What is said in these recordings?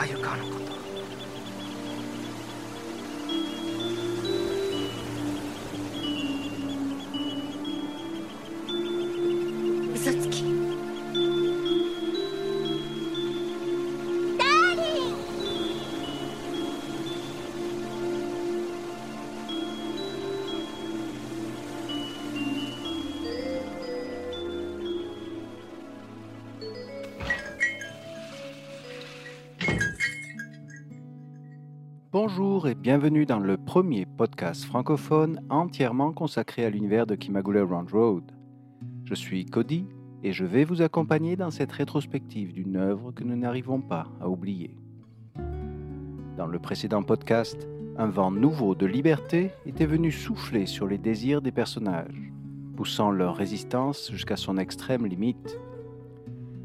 Are you can't. Et bienvenue dans le premier podcast francophone entièrement consacré à l'univers de Kimagure Round Road. Je suis Cody et je vais vous accompagner dans cette rétrospective d'une œuvre que nous n'arrivons pas à oublier. Dans le précédent podcast, un vent nouveau de liberté était venu souffler sur les désirs des personnages, poussant leur résistance jusqu'à son extrême limite.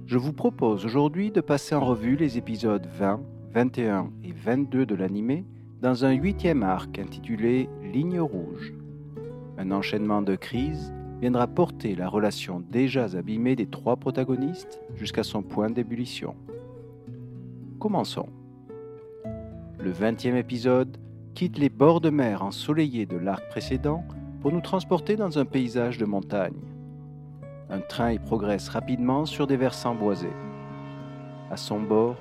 Je vous propose aujourd'hui de passer en revue les épisodes 20, 21 et 22 de l'animé dans un huitième arc intitulé Ligne rouge. Un enchaînement de crises viendra porter la relation déjà abîmée des trois protagonistes jusqu'à son point d'ébullition. Commençons. Le vingtième épisode quitte les bords de mer ensoleillés de l'arc précédent pour nous transporter dans un paysage de montagne. Un train y progresse rapidement sur des versants boisés. À son bord,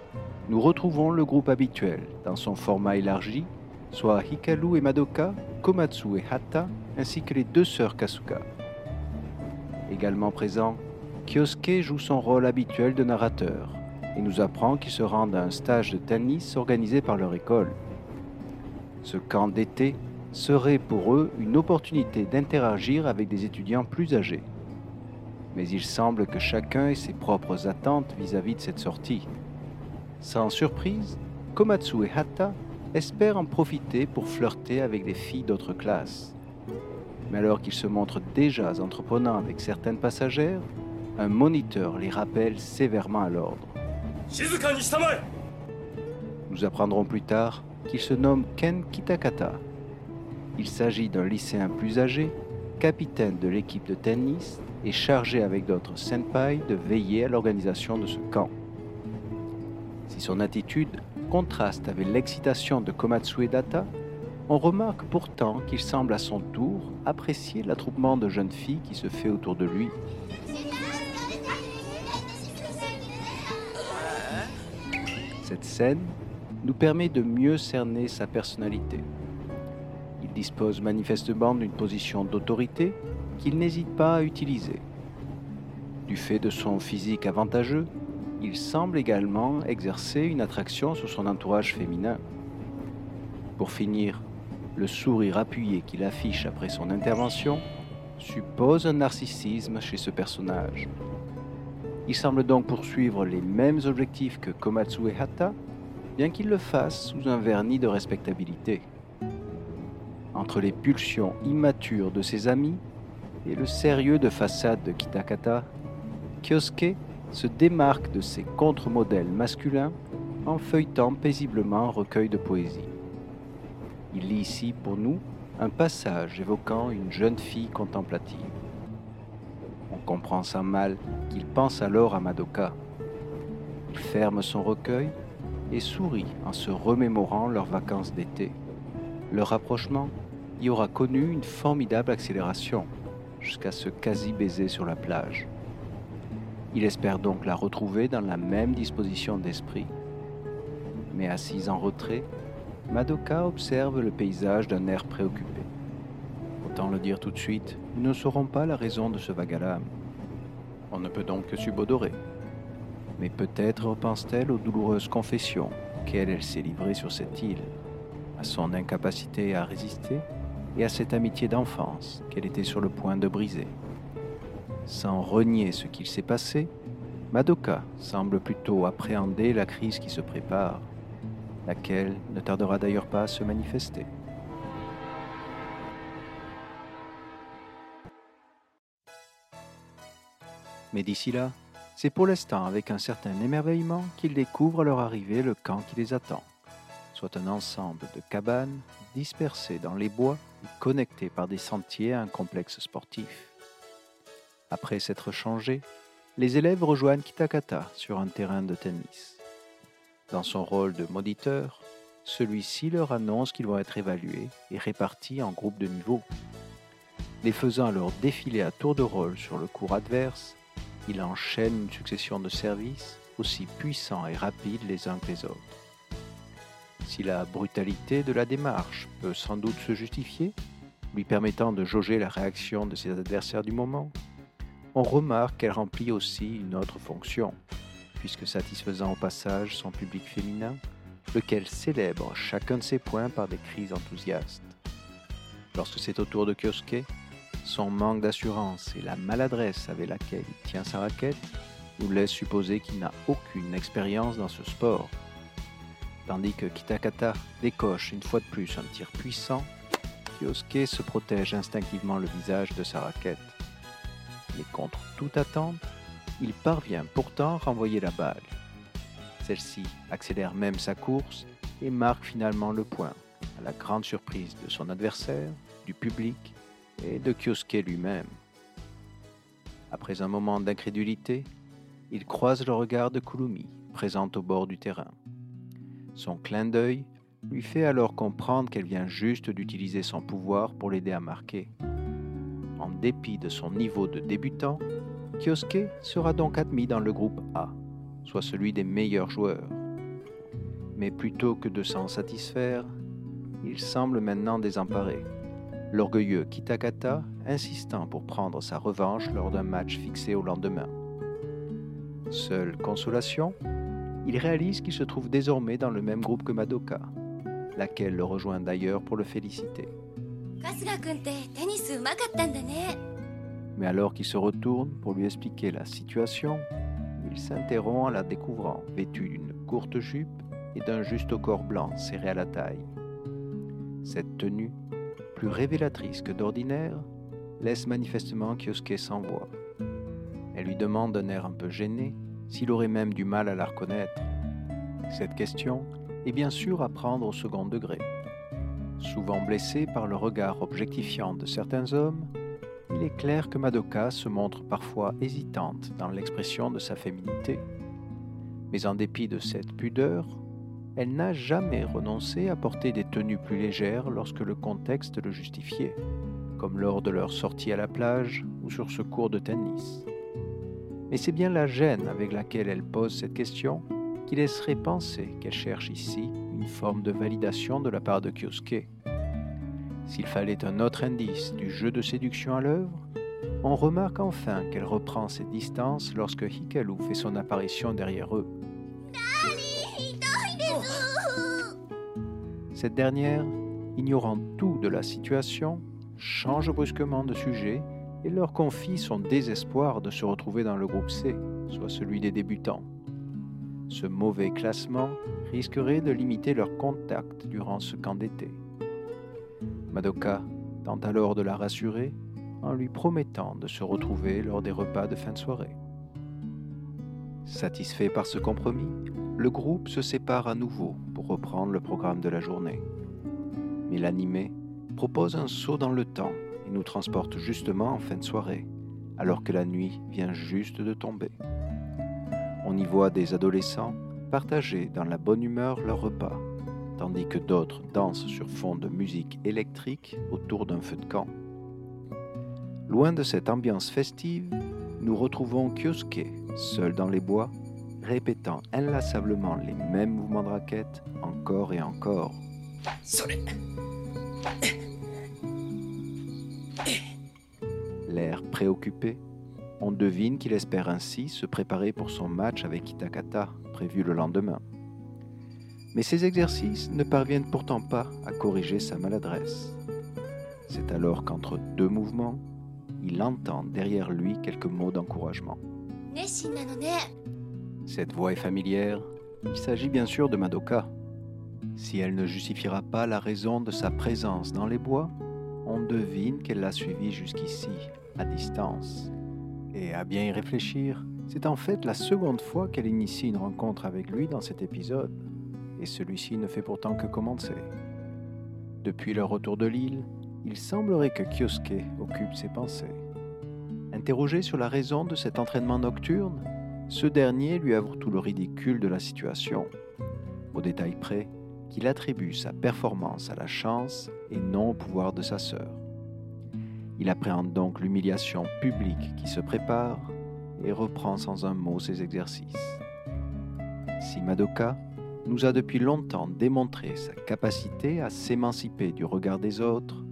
nous retrouvons le groupe habituel dans son format élargi, soit Hikaru et Madoka, Komatsu et Hata, ainsi que les deux sœurs Kasuga. Également présent, Kyosuke joue son rôle habituel de narrateur et nous apprend qu'il se rendent à un stage de tennis organisé par leur école. Ce camp d'été serait pour eux une opportunité d'interagir avec des étudiants plus âgés. Mais il semble que chacun ait ses propres attentes vis-à-vis de cette sortie. Sans surprise, Komatsu et Hata espèrent en profiter pour flirter avec des filles d'autres classes. Mais alors qu'ils se montrent déjà entreprenants avec certaines passagères, un moniteur les rappelle sévèrement à l'ordre. Nous apprendrons plus tard qu'il se nomme Ken Kitakata. Il s'agit d'un lycéen plus âgé, capitaine de l'équipe de tennis et chargé avec d'autres senpai de veiller à l'organisation de ce camp. Si son attitude contraste avec l'excitation de Komatsu Data, on remarque pourtant qu'il semble à son tour apprécier l'attroupement de jeunes filles qui se fait autour de lui. Cette scène nous permet de mieux cerner sa personnalité. Il dispose manifestement d'une position d'autorité qu'il n'hésite pas à utiliser. Du fait de son physique avantageux, il semble également exercer une attraction sur son entourage féminin. Pour finir, le sourire appuyé qu'il affiche après son intervention suppose un narcissisme chez ce personnage. Il semble donc poursuivre les mêmes objectifs que Komatsu et Hata, bien qu'il le fasse sous un vernis de respectabilité. Entre les pulsions immatures de ses amis et le sérieux de façade de Kitakata, Kyosuke se démarque de ses contre-modèles masculins en feuilletant paisiblement un recueil de poésie. Il lit ici pour nous un passage évoquant une jeune fille contemplative. On comprend sans mal qu'il pense alors à Madoka. Il ferme son recueil et sourit en se remémorant leurs vacances d'été. Leur rapprochement y aura connu une formidable accélération jusqu'à ce quasi-baiser sur la plage. Il espère donc la retrouver dans la même disposition d'esprit. Mais assise en retrait, Madoka observe le paysage d'un air préoccupé. Autant le dire tout de suite, nous ne saurons pas la raison de ce l'âme. On ne peut donc que subodorer. Mais peut-être repense-t-elle aux douloureuses confessions auxquelles elle s'est livrée sur cette île, à son incapacité à résister et à cette amitié d'enfance qu'elle était sur le point de briser. Sans renier ce qu'il s'est passé, Madoka semble plutôt appréhender la crise qui se prépare, laquelle ne tardera d'ailleurs pas à se manifester. Mais d'ici là, c'est pour l'instant avec un certain émerveillement qu'ils découvrent à leur arrivée le camp qui les attend, soit un ensemble de cabanes dispersées dans les bois et connectées par des sentiers à un complexe sportif. Après s'être changés, les élèves rejoignent Kitakata sur un terrain de tennis. Dans son rôle de moniteur, celui-ci leur annonce qu'ils vont être évalués et répartis en groupes de niveau. Les faisant alors défiler à tour de rôle sur le cours adverse, il enchaîne une succession de services aussi puissants et rapides les uns que les autres. Si la brutalité de la démarche peut sans doute se justifier, lui permettant de jauger la réaction de ses adversaires du moment, on remarque qu'elle remplit aussi une autre fonction, puisque satisfaisant au passage son public féminin, lequel célèbre chacun de ses points par des cris enthousiastes. Lorsque c'est au tour de Kyosuke, son manque d'assurance et la maladresse avec laquelle il tient sa raquette nous laissent supposer qu'il n'a aucune expérience dans ce sport. Tandis que Kitakata décoche une fois de plus un tir puissant, Kyosuke se protège instinctivement le visage de sa raquette. Mais contre toute attente, il parvient pourtant à renvoyer la balle. Celle-ci accélère même sa course et marque finalement le point, à la grande surprise de son adversaire, du public et de Kyosuke lui-même. Après un moment d'incrédulité, il croise le regard de Kurumi, présente au bord du terrain. Son clin d'œil lui fait alors comprendre qu'elle vient juste d'utiliser son pouvoir pour l'aider à marquer. En dépit de son niveau de débutant, Kyosuke sera donc admis dans le groupe A, soit celui des meilleurs joueurs. Mais plutôt que de s'en satisfaire, il semble maintenant désemparé l'orgueilleux Kitakata insistant pour prendre sa revanche lors d'un match fixé au lendemain. Seule consolation, il réalise qu'il se trouve désormais dans le même groupe que Madoka, laquelle le rejoint d'ailleurs pour le féliciter. Mais alors qu'il se retourne pour lui expliquer la situation, il s'interrompt en la découvrant vêtue d'une courte jupe et d'un juste corps blanc serré à la taille. Cette tenue plus révélatrice que d'ordinaire, laisse manifestement Kyosuke sans voix. Elle lui demande d'un air un peu gêné s'il aurait même du mal à la reconnaître. Cette question est bien sûr à prendre au second degré. Souvent blessé par le regard objectifiant de certains hommes, il est clair que Madoka se montre parfois hésitante dans l'expression de sa féminité. Mais en dépit de cette pudeur, elle n'a jamais renoncé à porter des tenues plus légères lorsque le contexte le justifiait, comme lors de leur sortie à la plage ou sur ce cours de tennis. Mais c'est bien la gêne avec laquelle elle pose cette question qui laisserait penser qu'elle cherche ici une forme de validation de la part de Kyosuke. S'il fallait un autre indice du jeu de séduction à l'œuvre, on remarque enfin qu'elle reprend ses distances lorsque Hikaru fait son apparition derrière eux. Cette dernière, ignorant tout de la situation, change brusquement de sujet et leur confie son désespoir de se retrouver dans le groupe C, soit celui des débutants. Ce mauvais classement risquerait de limiter leur contact durant ce camp d'été. Madoka tente alors de la rassurer en lui promettant de se retrouver lors des repas de fin de soirée. Satisfait par ce compromis, le groupe se sépare à nouveau pour reprendre le programme de la journée. Mais l'animé propose un saut dans le temps et nous transporte justement en fin de soirée, alors que la nuit vient juste de tomber. On y voit des adolescents partager dans la bonne humeur leur repas, tandis que d'autres dansent sur fond de musique électrique autour d'un feu de camp. Loin de cette ambiance festive, nous retrouvons Kyosuke, seul dans les bois, répétant inlassablement les mêmes mouvements de raquette encore et encore. L'air préoccupé, on devine qu'il espère ainsi se préparer pour son match avec Kitakata, prévu le lendemain. Mais ces exercices ne parviennent pourtant pas à corriger sa maladresse. C'est alors qu'entre deux mouvements, il entend derrière lui quelques mots d'encouragement. Cette voix est familière. Il s'agit bien sûr de Madoka. Si elle ne justifiera pas la raison de sa présence dans les bois, on devine qu'elle l'a suivi jusqu'ici, à distance. Et à bien y réfléchir, c'est en fait la seconde fois qu'elle initie une rencontre avec lui dans cet épisode, et celui-ci ne fait pourtant que commencer. Depuis leur retour de l'île, il semblerait que Kyosuke occupe ses pensées. Interrogé sur la raison de cet entraînement nocturne, ce dernier lui avoue tout le ridicule de la situation, au détail près qu'il attribue sa performance à la chance et non au pouvoir de sa sœur. Il appréhende donc l'humiliation publique qui se prépare et reprend sans un mot ses exercices. Si Madoka nous a depuis longtemps démontré sa capacité à s'émanciper du regard des autres,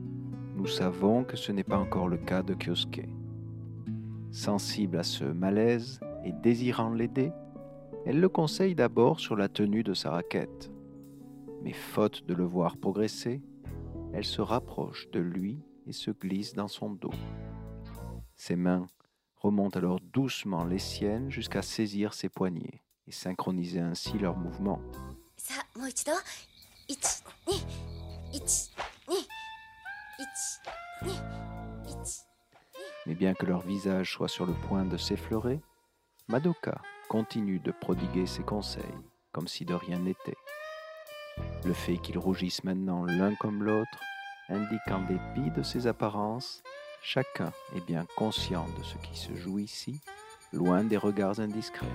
nous savons que ce n'est pas encore le cas de Kyosuke. Sensible à ce malaise et désirant l'aider, elle le conseille d'abord sur la tenue de sa raquette. Mais faute de le voir progresser, elle se rapproche de lui et se glisse dans son dos. Ses mains remontent alors doucement les siennes jusqu'à saisir ses poignets synchroniser ainsi leurs mouvements. Mais bien que leur visage soit sur le point de s'effleurer, Madoka continue de prodiguer ses conseils comme si de rien n'était. Le fait qu'ils rougissent maintenant l'un comme l'autre indique qu'en dépit de ces apparences, chacun est bien conscient de ce qui se joue ici, loin des regards indiscrets.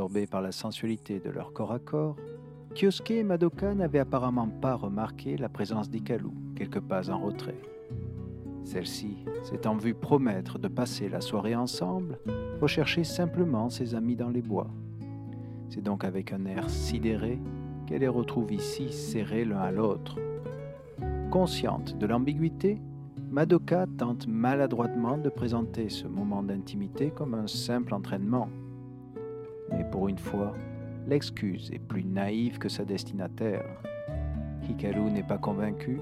Absorbés par la sensualité de leur corps à corps, Kyosuke et Madoka n'avaient apparemment pas remarqué la présence d'Ikalu, quelques pas en retrait. Celle-ci, s'étant vue promettre de passer la soirée ensemble, recherchait simplement ses amis dans les bois. C'est donc avec un air sidéré qu'elle les retrouve ici serrés l'un à l'autre. Consciente de l'ambiguïté, Madoka tente maladroitement de présenter ce moment d'intimité comme un simple entraînement. Mais pour une fois, l'excuse est plus naïve que sa destinataire. Hikaru n'est pas convaincue,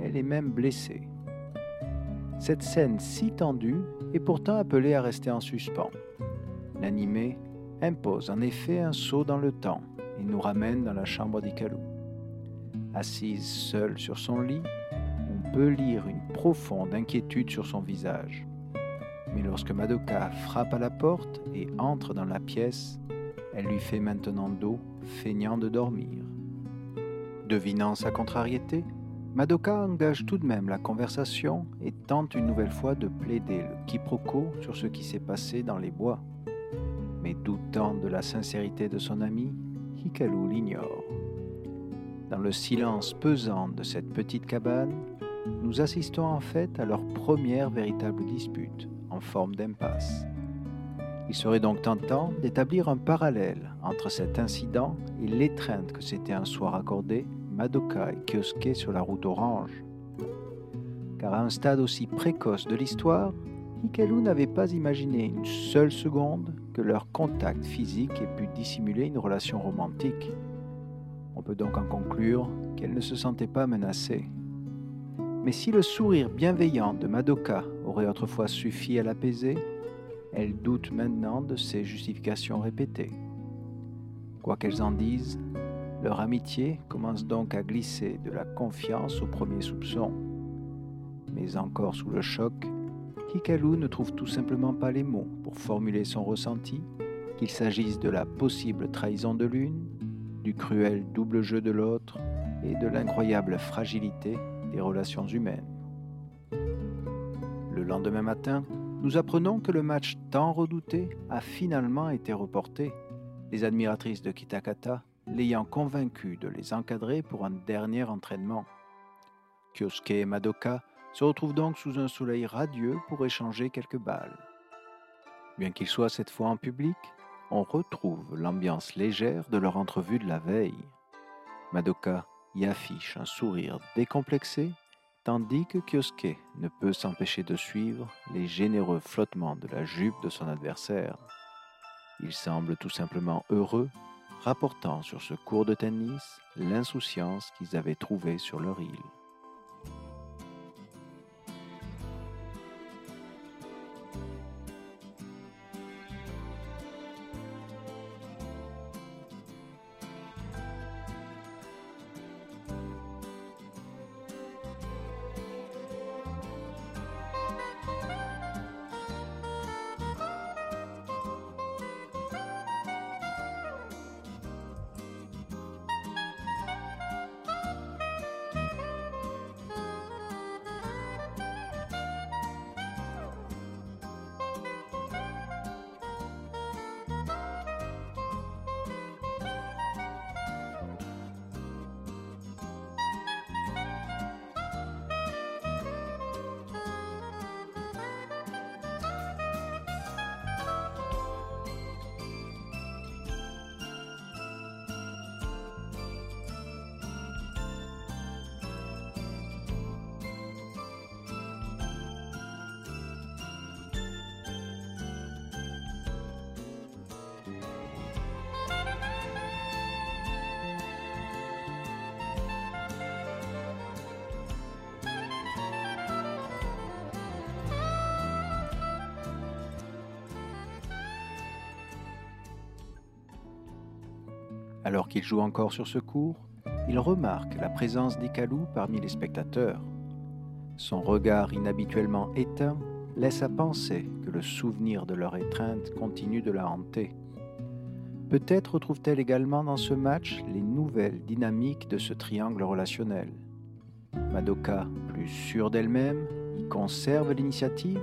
elle est même blessée. Cette scène si tendue est pourtant appelée à rester en suspens. L'animé impose en effet un saut dans le temps et nous ramène dans la chambre d'Hikaru. Assise seule sur son lit, on peut lire une profonde inquiétude sur son visage. Mais lorsque Madoka frappe à la porte et entre dans la pièce, elle lui fait maintenant dos, feignant de dormir. Devinant sa contrariété, Madoka engage tout de même la conversation et tente une nouvelle fois de plaider le quiproquo sur ce qui s'est passé dans les bois. Mais doutant de la sincérité de son ami, Hikaru l'ignore. Dans le silence pesant de cette petite cabane, nous assistons en fait à leur première véritable dispute, en forme d'impasse. Il serait donc tentant d'établir un parallèle entre cet incident et l'étreinte que s'était un soir accordé Madoka et Kyosuke sur la route orange. Car à un stade aussi précoce de l'histoire, Hikaru n'avait pas imaginé une seule seconde que leur contact physique ait pu dissimuler une relation romantique. On peut donc en conclure qu'elle ne se sentait pas menacée. Mais si le sourire bienveillant de Madoka aurait autrefois suffi à l'apaiser, elle doute maintenant de ses justifications répétées. Quoi qu'elles en disent, leur amitié commence donc à glisser de la confiance au premier soupçon. Mais encore sous le choc, Hikaru ne trouve tout simplement pas les mots pour formuler son ressenti, qu'il s'agisse de la possible trahison de l'une, du cruel double jeu de l'autre et de l'incroyable fragilité des relations humaines. Le lendemain matin, nous apprenons que le match tant redouté a finalement été reporté, les admiratrices de Kitakata l'ayant convaincu de les encadrer pour un dernier entraînement. Kyosuke et Madoka se retrouvent donc sous un soleil radieux pour échanger quelques balles. Bien qu'ils soient cette fois en public, on retrouve l'ambiance légère de leur entrevue de la veille. Madoka y affiche un sourire décomplexé, tandis que Kyosuke ne peut s'empêcher de suivre les généreux flottements de la jupe de son adversaire. Il semble tout simplement heureux, rapportant sur ce cours de tennis l'insouciance qu'ils avaient trouvée sur leur île. Joue encore sur ce cours, il remarque la présence d'Ikalu parmi les spectateurs. Son regard inhabituellement éteint laisse à penser que le souvenir de leur étreinte continue de la hanter. Peut-être retrouve-t-elle également dans ce match les nouvelles dynamiques de ce triangle relationnel. Madoka, plus sûre d'elle-même, y conserve l'initiative,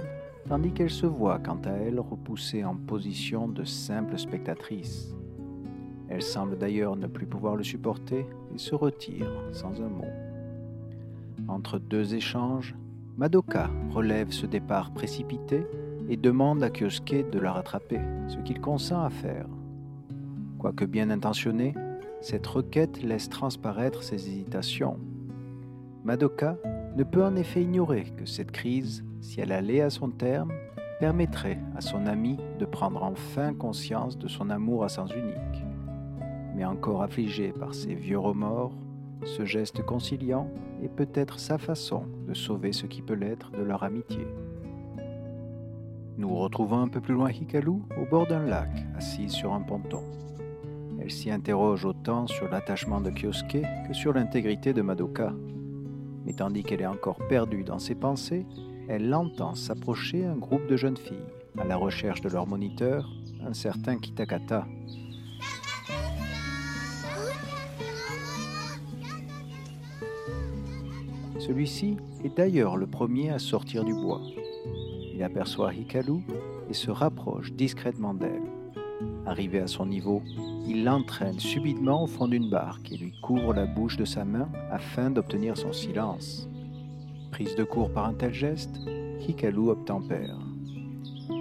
tandis qu'elle se voit quant à elle repoussée en position de simple spectatrice. Elle semble d'ailleurs ne plus pouvoir le supporter et se retire sans un mot. Entre deux échanges, Madoka relève ce départ précipité et demande à Kyosuke de la rattraper, ce qu'il consent à faire. Quoique bien intentionné, cette requête laisse transparaître ses hésitations. Madoka ne peut en effet ignorer que cette crise, si elle allait à son terme, permettrait à son ami de prendre enfin conscience de son amour à sens mais encore affligé par ses vieux remords, ce geste conciliant est peut-être sa façon de sauver ce qui peut l'être de leur amitié. Nous retrouvons un peu plus loin Hikaru au bord d'un lac, assise sur un ponton. Elle s'y interroge autant sur l'attachement de Kyosuke que sur l'intégrité de Madoka. Mais tandis qu'elle est encore perdue dans ses pensées, elle entend s'approcher un groupe de jeunes filles, à la recherche de leur moniteur, un certain Kitakata, Celui-ci est d'ailleurs le premier à sortir du bois. Il aperçoit Hikaru et se rapproche discrètement d'elle. Arrivé à son niveau, il l'entraîne subitement au fond d'une barque et lui couvre la bouche de sa main afin d'obtenir son silence. Prise de court par un tel geste, Hikaru obtempère.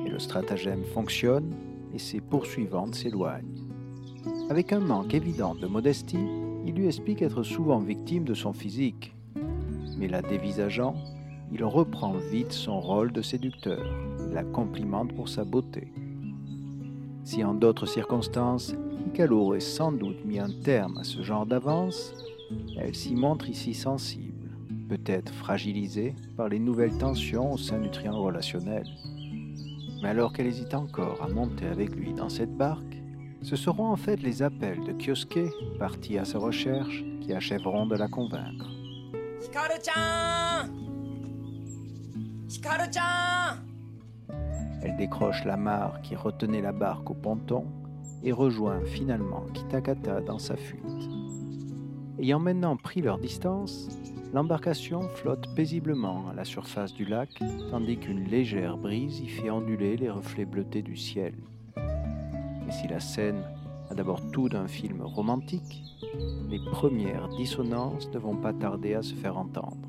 Et le stratagème fonctionne et ses poursuivantes s'éloignent. Avec un manque évident de modestie, il lui explique être souvent victime de son physique mais la dévisageant, il reprend vite son rôle de séducteur la complimente pour sa beauté. Si en d'autres circonstances, Hikaru aurait sans doute mis un terme à ce genre d'avance, elle s'y montre ici sensible, peut-être fragilisée par les nouvelles tensions au sein du triangle relationnel. Mais alors qu'elle hésite encore à monter avec lui dans cette barque, ce seront en fait les appels de Kyosuke, parti à sa recherche, qui achèveront de la convaincre. Elle décroche la mare qui retenait la barque au ponton et rejoint finalement Kitakata dans sa fuite. Ayant maintenant pris leur distance, l'embarcation flotte paisiblement à la surface du lac tandis qu'une légère brise y fait onduler les reflets bleutés du ciel. Et si la scène a d'abord tout d'un film romantique, les premières dissonances ne vont pas tarder à se faire entendre.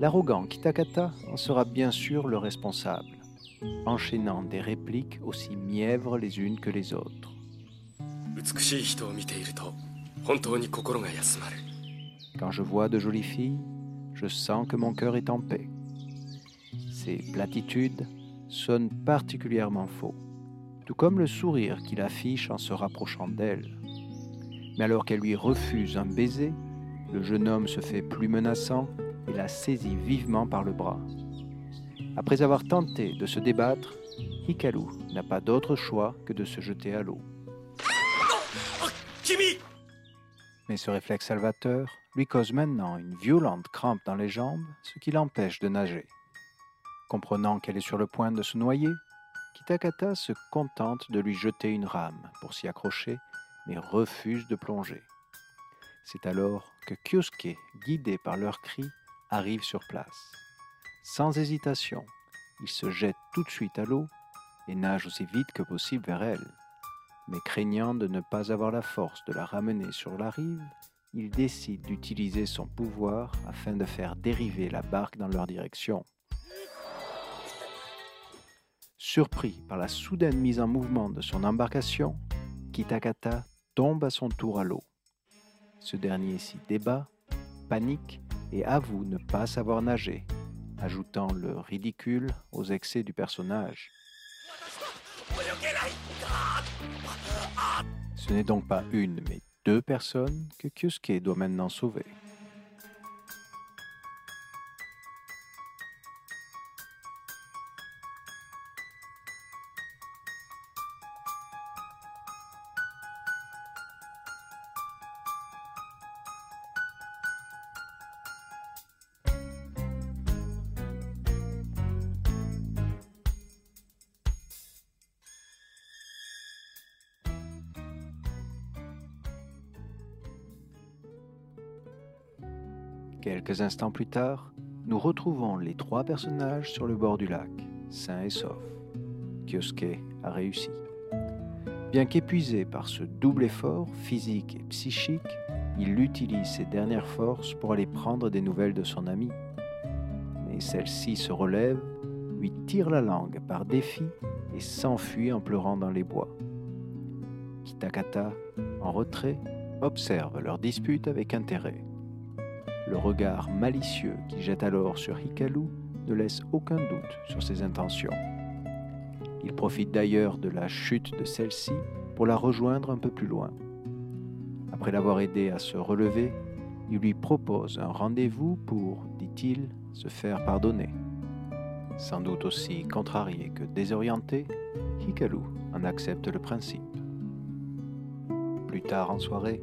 L'arrogant Kitakata en sera bien sûr le responsable, enchaînant des répliques aussi mièvres les unes que les autres. Quand je vois de jolies filles, je sens que mon cœur est en paix. Ces platitudes sonnent particulièrement faux, tout comme le sourire qu'il affiche en se rapprochant d'elle. Mais alors qu'elle lui refuse un baiser, le jeune homme se fait plus menaçant et la saisit vivement par le bras. Après avoir tenté de se débattre, Hikaru n'a pas d'autre choix que de se jeter à l'eau. Mais ce réflexe salvateur lui cause maintenant une violente crampe dans les jambes, ce qui l'empêche de nager. Comprenant qu'elle est sur le point de se noyer, Kitakata se contente de lui jeter une rame pour s'y accrocher mais refusent de plonger. C'est alors que Kyosuke, guidé par leurs cris, arrive sur place. Sans hésitation, il se jette tout de suite à l'eau et nage aussi vite que possible vers elle. Mais craignant de ne pas avoir la force de la ramener sur la rive, il décide d'utiliser son pouvoir afin de faire dériver la barque dans leur direction. Surpris par la soudaine mise en mouvement de son embarcation, Kitakata tombe à son tour à l'eau. Ce dernier s'y débat, panique et avoue ne pas savoir nager, ajoutant le ridicule aux excès du personnage. Ce n'est donc pas une, mais deux personnes que Kyosuke doit maintenant sauver. Instants plus tard, nous retrouvons les trois personnages sur le bord du lac, sains et saufs. Kyosuke a réussi. Bien qu'épuisé par ce double effort physique et psychique, il utilise ses dernières forces pour aller prendre des nouvelles de son ami. Mais celle-ci se relève, lui tire la langue par défi et s'enfuit en pleurant dans les bois. Kitakata, en retrait, observe leur dispute avec intérêt. Le regard malicieux qu'il jette alors sur Hikaru ne laisse aucun doute sur ses intentions. Il profite d'ailleurs de la chute de celle-ci pour la rejoindre un peu plus loin. Après l'avoir aidé à se relever, il lui propose un rendez-vous pour, dit-il, se faire pardonner. Sans doute aussi contrarié que désorienté, Hikaru en accepte le principe. Plus tard en soirée,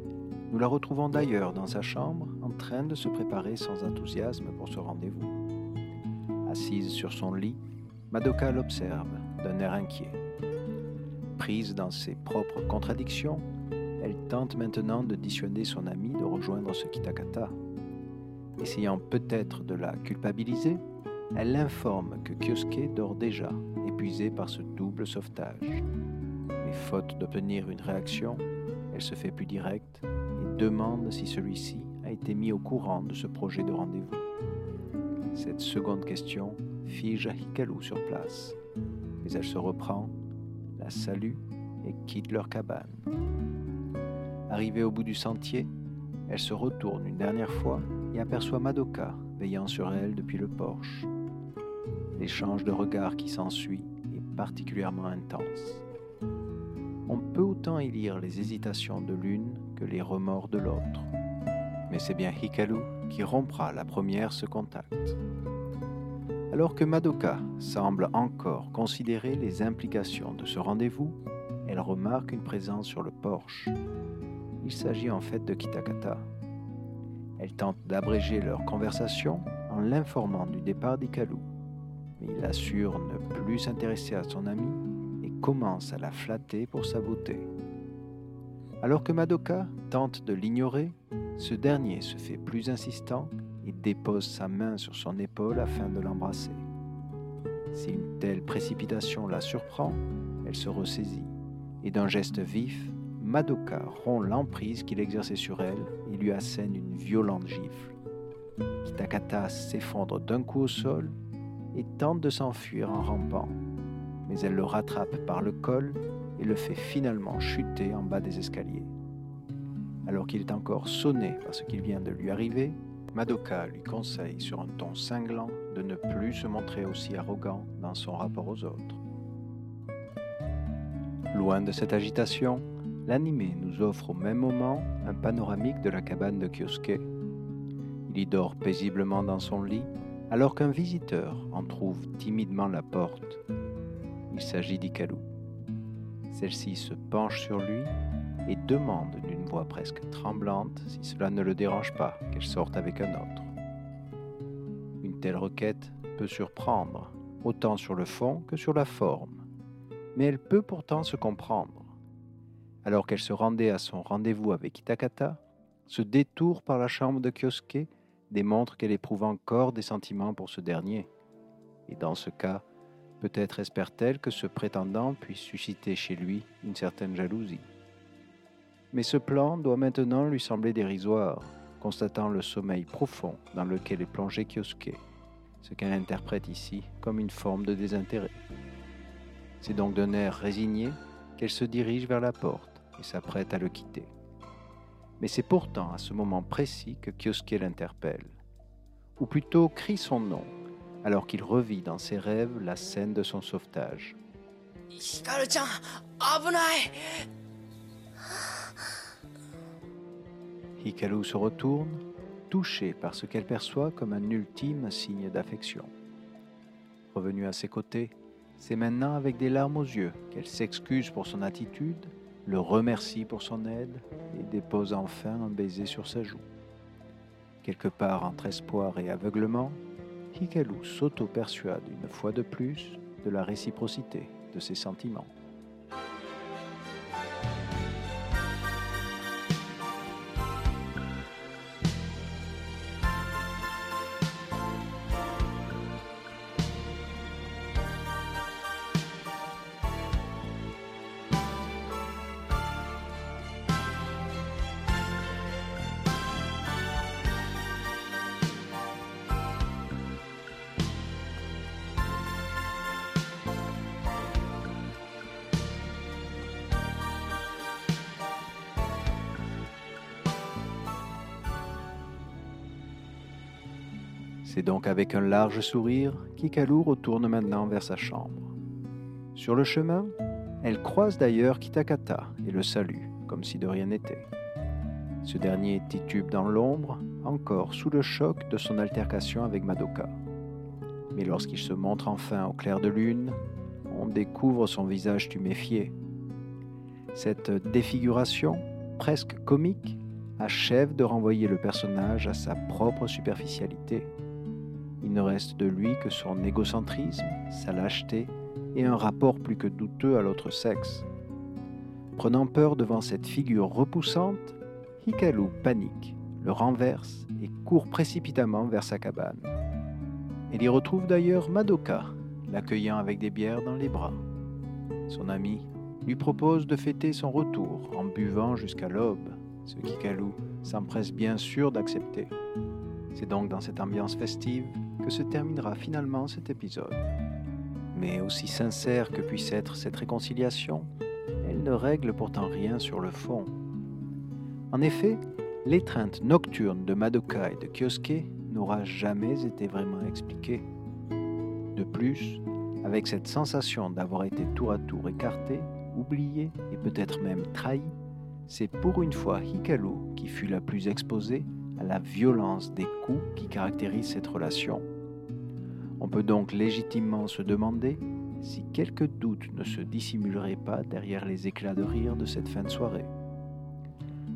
nous la retrouvons d'ailleurs dans sa chambre en train de se préparer sans enthousiasme pour ce rendez-vous. Assise sur son lit, Madoka l'observe d'un air inquiet. Prise dans ses propres contradictions, elle tente maintenant de dissuader son ami de rejoindre ce Kitakata. Essayant peut-être de la culpabiliser, elle l'informe que Kyosuke dort déjà, épuisé par ce double sauvetage. Mais faute d'obtenir une réaction, elle se fait plus directe demande si celui-ci a été mis au courant de ce projet de rendez-vous. Cette seconde question fige Hikaru sur place, mais elle se reprend, la salue et quitte leur cabane. Arrivée au bout du sentier, elle se retourne une dernière fois et aperçoit Madoka veillant sur elle depuis le porche. L'échange de regards qui s'ensuit est particulièrement intense. On peut autant y lire les hésitations de l'une que les remords de l'autre. Mais c'est bien Hikaru qui rompra la première ce contact. Alors que Madoka semble encore considérer les implications de ce rendez-vous, elle remarque une présence sur le porche. Il s'agit en fait de Kitakata. Elle tente d'abréger leur conversation en l'informant du départ d'Ikalu, mais il assure ne plus s'intéresser à son ami commence à la flatter pour sa beauté. Alors que Madoka tente de l'ignorer, ce dernier se fait plus insistant et dépose sa main sur son épaule afin de l'embrasser. Si une telle précipitation la surprend, elle se ressaisit et d'un geste vif, Madoka rompt l'emprise qu'il exerçait sur elle et lui assène une violente gifle. Kitakata s'effondre d'un coup au sol et tente de s'enfuir en rampant, mais elle le rattrape par le col et le fait finalement chuter en bas des escaliers. Alors qu'il est encore sonné par ce qui vient de lui arriver, Madoka lui conseille sur un ton cinglant de ne plus se montrer aussi arrogant dans son rapport aux autres. Loin de cette agitation, l'animé nous offre au même moment un panoramique de la cabane de Kyosuke. Il y dort paisiblement dans son lit alors qu'un visiteur en trouve timidement la porte. Il s'agit d'Ikalu. Celle-ci se penche sur lui et demande d'une voix presque tremblante si cela ne le dérange pas qu'elle sorte avec un autre. Une telle requête peut surprendre, autant sur le fond que sur la forme, mais elle peut pourtant se comprendre. Alors qu'elle se rendait à son rendez-vous avec Itakata, ce détour par la chambre de Kyosuke démontre qu'elle éprouve encore des sentiments pour ce dernier. Et dans ce cas, peut-être espère-t-elle que ce prétendant puisse susciter chez lui une certaine jalousie. Mais ce plan doit maintenant lui sembler dérisoire, constatant le sommeil profond dans lequel est plongé Kyosuke, ce qu'elle interprète ici comme une forme de désintérêt. C'est donc d'un air résigné qu'elle se dirige vers la porte et s'apprête à le quitter. Mais c'est pourtant à ce moment précis que Kyosuke l'interpelle, ou plutôt crie son nom, alors qu'il revit dans ses rêves la scène de son sauvetage. Hikaru se retourne, touché par ce qu'elle perçoit comme un ultime signe d'affection. Revenue à ses côtés, c'est maintenant avec des larmes aux yeux qu'elle s'excuse pour son attitude, le remercie pour son aide et dépose enfin un baiser sur sa joue. Quelque part entre espoir et aveuglement, Hikaru s'auto-persuade une fois de plus de la réciprocité de ses sentiments. C'est donc avec un large sourire qu'Ikalu retourne maintenant vers sa chambre. Sur le chemin, elle croise d'ailleurs Kitakata et le salue, comme si de rien n'était. Ce dernier titube dans l'ombre, encore sous le choc de son altercation avec Madoka. Mais lorsqu'il se montre enfin au clair de lune, on découvre son visage tuméfié. Cette défiguration, presque comique, achève de renvoyer le personnage à sa propre superficialité. Il ne reste de lui que son égocentrisme, sa lâcheté et un rapport plus que douteux à l'autre sexe. Prenant peur devant cette figure repoussante, Hikaru panique, le renverse et court précipitamment vers sa cabane. Elle y retrouve d'ailleurs Madoka, l'accueillant avec des bières dans les bras. Son ami lui propose de fêter son retour en buvant jusqu'à l'aube, ce qu'Ikalu s'empresse bien sûr d'accepter. C'est donc dans cette ambiance festive se terminera finalement cet épisode. Mais aussi sincère que puisse être cette réconciliation, elle ne règle pourtant rien sur le fond. En effet, l'étreinte nocturne de Madoka et de Kyosuke n'aura jamais été vraiment expliquée. De plus, avec cette sensation d'avoir été tour à tour écarté, oublié et peut-être même trahi, c'est pour une fois Hikaru qui fut la plus exposée à la violence des coups qui caractérisent cette relation. On peut donc légitimement se demander si quelques doutes ne se dissimuleraient pas derrière les éclats de rire de cette fin de soirée.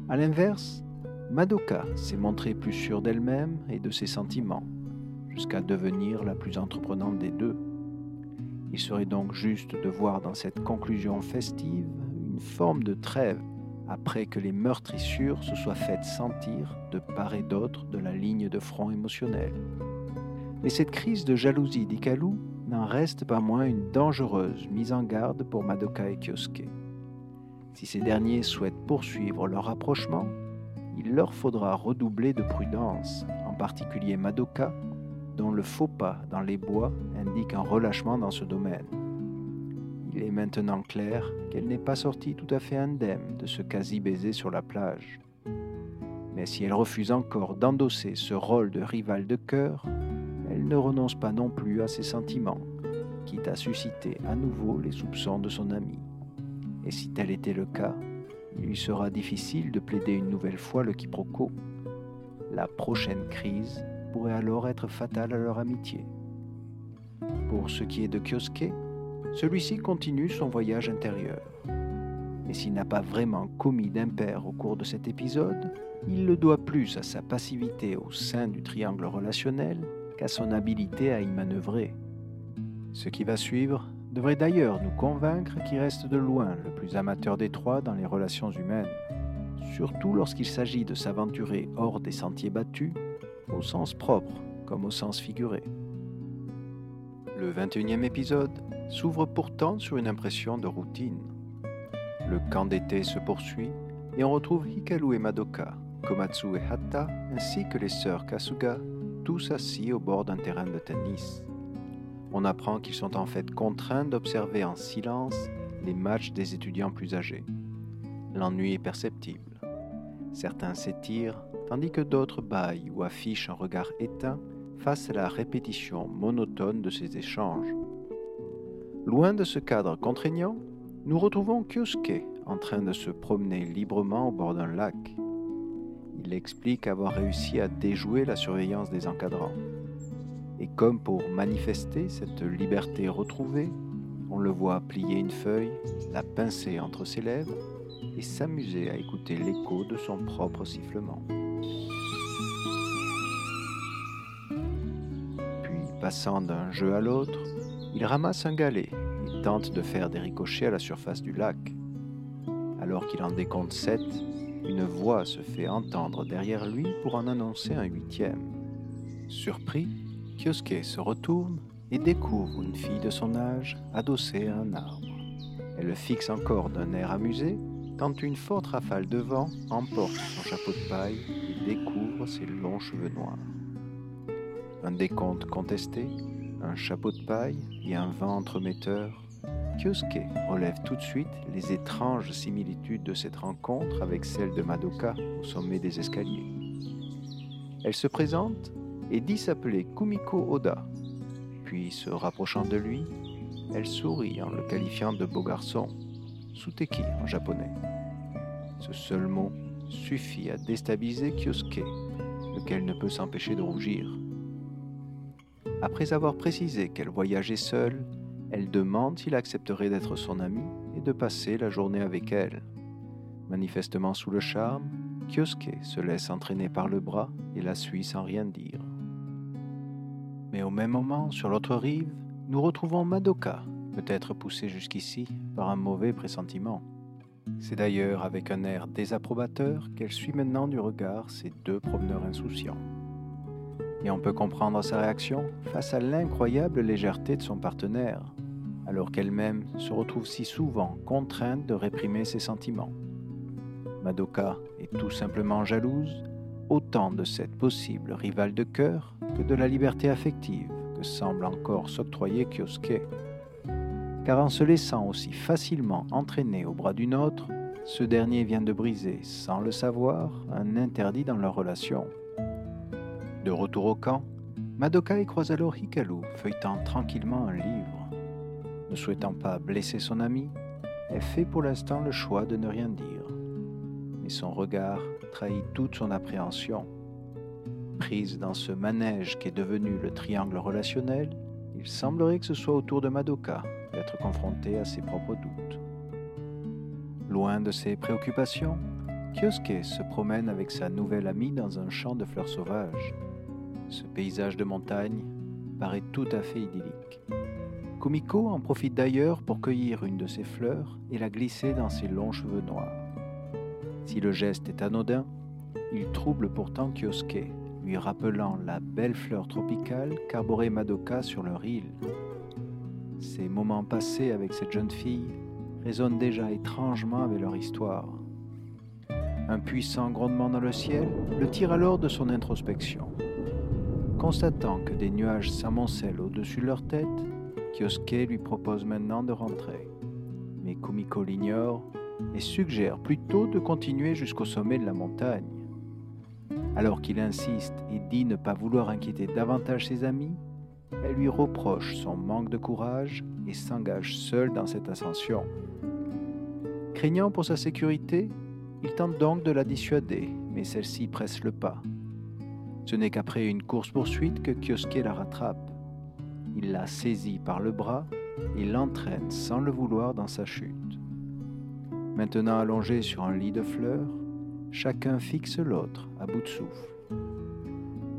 A l'inverse, Madoka s'est montrée plus sûre d'elle-même et de ses sentiments, jusqu'à devenir la plus entreprenante des deux. Il serait donc juste de voir dans cette conclusion festive une forme de trêve après que les meurtrissures se soient faites sentir de part et d'autre de la ligne de front émotionnel. Mais cette crise de jalousie d'Ikalu n'en reste pas moins une dangereuse mise en garde pour Madoka et Kyosuke. Si ces derniers souhaitent poursuivre leur rapprochement, il leur faudra redoubler de prudence, en particulier Madoka, dont le faux pas dans les bois indique un relâchement dans ce domaine. Il est maintenant clair qu'elle n'est pas sortie tout à fait indemne de ce quasi-baiser sur la plage. Mais si elle refuse encore d'endosser ce rôle de rival de cœur, elle ne renonce pas non plus à ses sentiments, quitte à susciter à nouveau les soupçons de son ami. Et si tel était le cas, il lui sera difficile de plaider une nouvelle fois le quiproquo. La prochaine crise pourrait alors être fatale à leur amitié. Pour ce qui est de Kyosuke, celui-ci continue son voyage intérieur. Et s'il n'a pas vraiment commis d'impair au cours de cet épisode, il le doit plus à sa passivité au sein du triangle relationnel qu'à son habileté à y manœuvrer. Ce qui va suivre devrait d'ailleurs nous convaincre qu'il reste de loin le plus amateur des trois dans les relations humaines, surtout lorsqu'il s'agit de s'aventurer hors des sentiers battus, au sens propre comme au sens figuré. Le 21e épisode s'ouvre pourtant sur une impression de routine. Le camp d'été se poursuit et on retrouve Hikaru et Madoka, Komatsu et Hatta, ainsi que les sœurs Kasuga, tous assis au bord d'un terrain de tennis. On apprend qu'ils sont en fait contraints d'observer en silence les matchs des étudiants plus âgés. L'ennui est perceptible. Certains s'étirent, tandis que d'autres baillent ou affichent un regard éteint face à la répétition monotone de ces échanges. Loin de ce cadre contraignant, nous retrouvons Kyosuke en train de se promener librement au bord d'un lac. Explique avoir réussi à déjouer la surveillance des encadrants. Et comme pour manifester cette liberté retrouvée, on le voit plier une feuille, la pincer entre ses lèvres et s'amuser à écouter l'écho de son propre sifflement. Puis, passant d'un jeu à l'autre, il ramasse un galet et tente de faire des ricochets à la surface du lac. Alors qu'il en décompte sept, une voix se fait entendre derrière lui pour en annoncer un huitième. Surpris, Kyosuke se retourne et découvre une fille de son âge adossée à un arbre. Elle le fixe encore d'un air amusé quand une forte rafale de vent emporte son chapeau de paille et découvre ses longs cheveux noirs. Un décompte contesté, un chapeau de paille et un vent entremetteur, Kyosuke relève tout de suite les étranges similitudes de cette rencontre avec celle de Madoka au sommet des escaliers. Elle se présente et dit s'appeler Kumiko Oda. Puis, se rapprochant de lui, elle sourit en le qualifiant de beau garçon, Suteki en japonais. Ce seul mot suffit à déstabiliser Kyosuke, lequel ne peut s'empêcher de rougir. Après avoir précisé qu'elle voyageait seule, elle demande s'il accepterait d'être son ami et de passer la journée avec elle. Manifestement sous le charme, Kyosuke se laisse entraîner par le bras et la suit sans rien dire. Mais au même moment, sur l'autre rive, nous retrouvons Madoka, peut-être poussée jusqu'ici par un mauvais pressentiment. C'est d'ailleurs avec un air désapprobateur qu'elle suit maintenant du regard ces deux promeneurs insouciants. Et on peut comprendre sa réaction face à l'incroyable légèreté de son partenaire, alors qu'elle-même se retrouve si souvent contrainte de réprimer ses sentiments. Madoka est tout simplement jalouse, autant de cette possible rivale de cœur que de la liberté affective que semble encore s'octroyer Kyosuke. Car en se laissant aussi facilement entraîner au bras d'une autre, ce dernier vient de briser, sans le savoir, un interdit dans leur relation. De retour au camp, Madoka y croise alors Hikaru feuilletant tranquillement un livre. Ne souhaitant pas blesser son ami, elle fait pour l'instant le choix de ne rien dire. Mais son regard trahit toute son appréhension. Prise dans ce manège qui est devenu le triangle relationnel, il semblerait que ce soit au tour de Madoka d'être confrontée à ses propres doutes. Loin de ses préoccupations, Kyosuke se promène avec sa nouvelle amie dans un champ de fleurs sauvages. Ce paysage de montagne paraît tout à fait idyllique. Kumiko en profite d'ailleurs pour cueillir une de ces fleurs et la glisser dans ses longs cheveux noirs. Si le geste est anodin, il trouble pourtant Kyosuke, lui rappelant la belle fleur tropicale qu'arborait Madoka sur leur île. Ces moments passés avec cette jeune fille résonnent déjà étrangement avec leur histoire. Un puissant grondement dans le ciel le tire alors de son introspection. Constatant que des nuages s'amoncellent au-dessus de leur tête, Kyosuke lui propose maintenant de rentrer. Mais Kumiko l'ignore et suggère plutôt de continuer jusqu'au sommet de la montagne. Alors qu'il insiste et dit ne pas vouloir inquiéter davantage ses amis, elle lui reproche son manque de courage et s'engage seul dans cette ascension. Craignant pour sa sécurité, il tente donc de la dissuader, mais celle-ci presse le pas. Ce n'est qu'après une course-poursuite que Kyosuke la rattrape. Il la saisit par le bras et l'entraîne sans le vouloir dans sa chute. Maintenant allongés sur un lit de fleurs, chacun fixe l'autre à bout de souffle.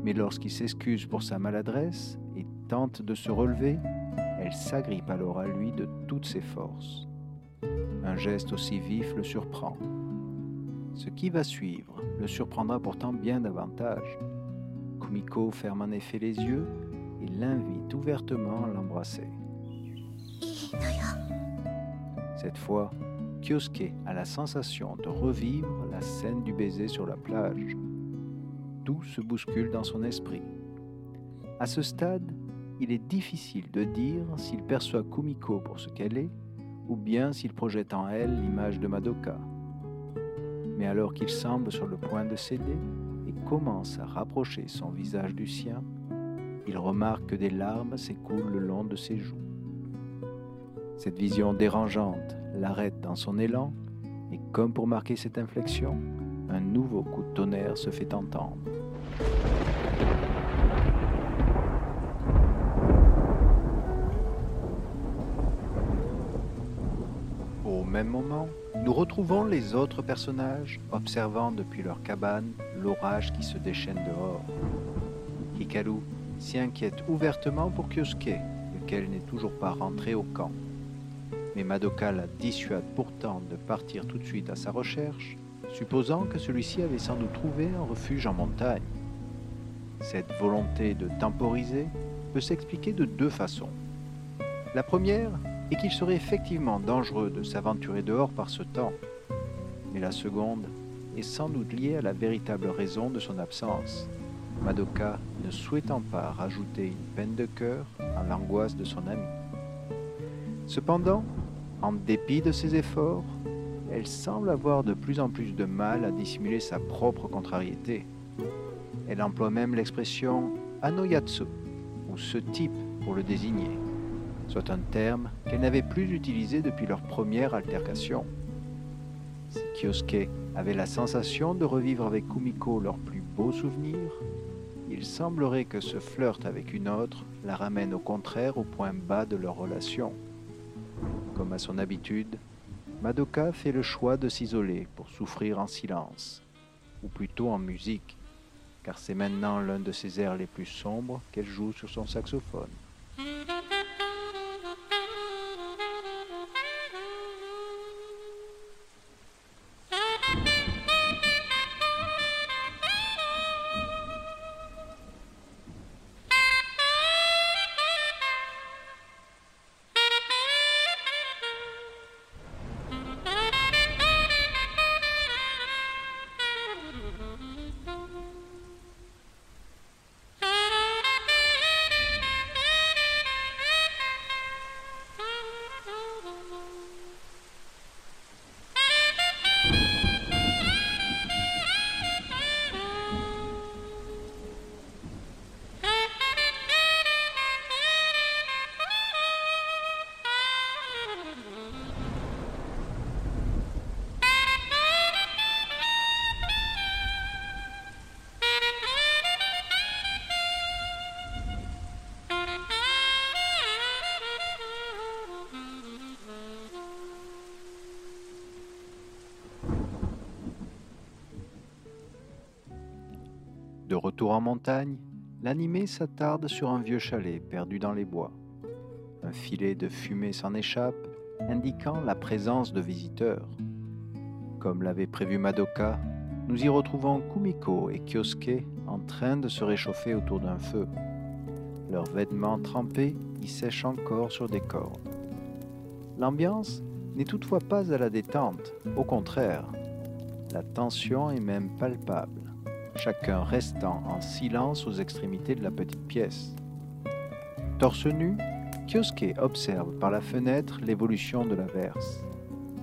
Mais lorsqu'il s'excuse pour sa maladresse et tente de se relever, elle s'agrippe alors à lui de toutes ses forces. Un geste aussi vif le surprend. Ce qui va suivre le surprendra pourtant bien davantage. Kumiko ferme en effet les yeux l'invite ouvertement à l'embrasser. Cette fois, Kyosuke a la sensation de revivre la scène du baiser sur la plage. Tout se bouscule dans son esprit. À ce stade, il est difficile de dire s'il perçoit Kumiko pour ce qu'elle est, ou bien s'il projette en elle l'image de Madoka. Mais alors qu'il semble sur le point de céder et commence à rapprocher son visage du sien, il remarque que des larmes s'écoulent le long de ses joues. Cette vision dérangeante l'arrête dans son élan, et comme pour marquer cette inflexion, un nouveau coup de tonnerre se fait entendre. Au même moment, nous retrouvons les autres personnages observant depuis leur cabane l'orage qui se déchaîne dehors. Hikaru s'y inquiète ouvertement pour Kyosuke, lequel n'est toujours pas rentré au camp. Mais Madoka la dissuade pourtant de partir tout de suite à sa recherche, supposant que celui-ci avait sans doute trouvé un refuge en montagne. Cette volonté de temporiser peut s'expliquer de deux façons. La première est qu'il serait effectivement dangereux de s'aventurer dehors par ce temps, mais la seconde est sans doute liée à la véritable raison de son absence, Madoka ne souhaitant pas rajouter une peine de cœur à l'angoisse de son ami. Cependant, en dépit de ses efforts, elle semble avoir de plus en plus de mal à dissimuler sa propre contrariété. Elle emploie même l'expression Anoyatsu, ou ce type pour le désigner, soit un terme qu'elle n'avait plus utilisé depuis leur première altercation. Si Kyosuke avait la sensation de revivre avec Kumiko leurs plus beaux souvenirs, il semblerait que ce flirt avec une autre la ramène au contraire au point bas de leur relation. Comme à son habitude, Madoka fait le choix de s'isoler pour souffrir en silence, ou plutôt en musique, car c'est maintenant l'un de ses airs les plus sombres qu'elle joue sur son saxophone. En montagne, l'animé s'attarde sur un vieux chalet perdu dans les bois. Un filet de fumée s'en échappe, indiquant la présence de visiteurs. Comme l'avait prévu Madoka, nous y retrouvons Kumiko et Kyosuke en train de se réchauffer autour d'un feu. Leurs vêtements trempés y sèchent encore sur des cordes. L'ambiance n'est toutefois pas à la détente, au contraire. La tension est même palpable chacun restant en silence aux extrémités de la petite pièce. Torse nu, Kyosuke observe par la fenêtre l'évolution de l'averse.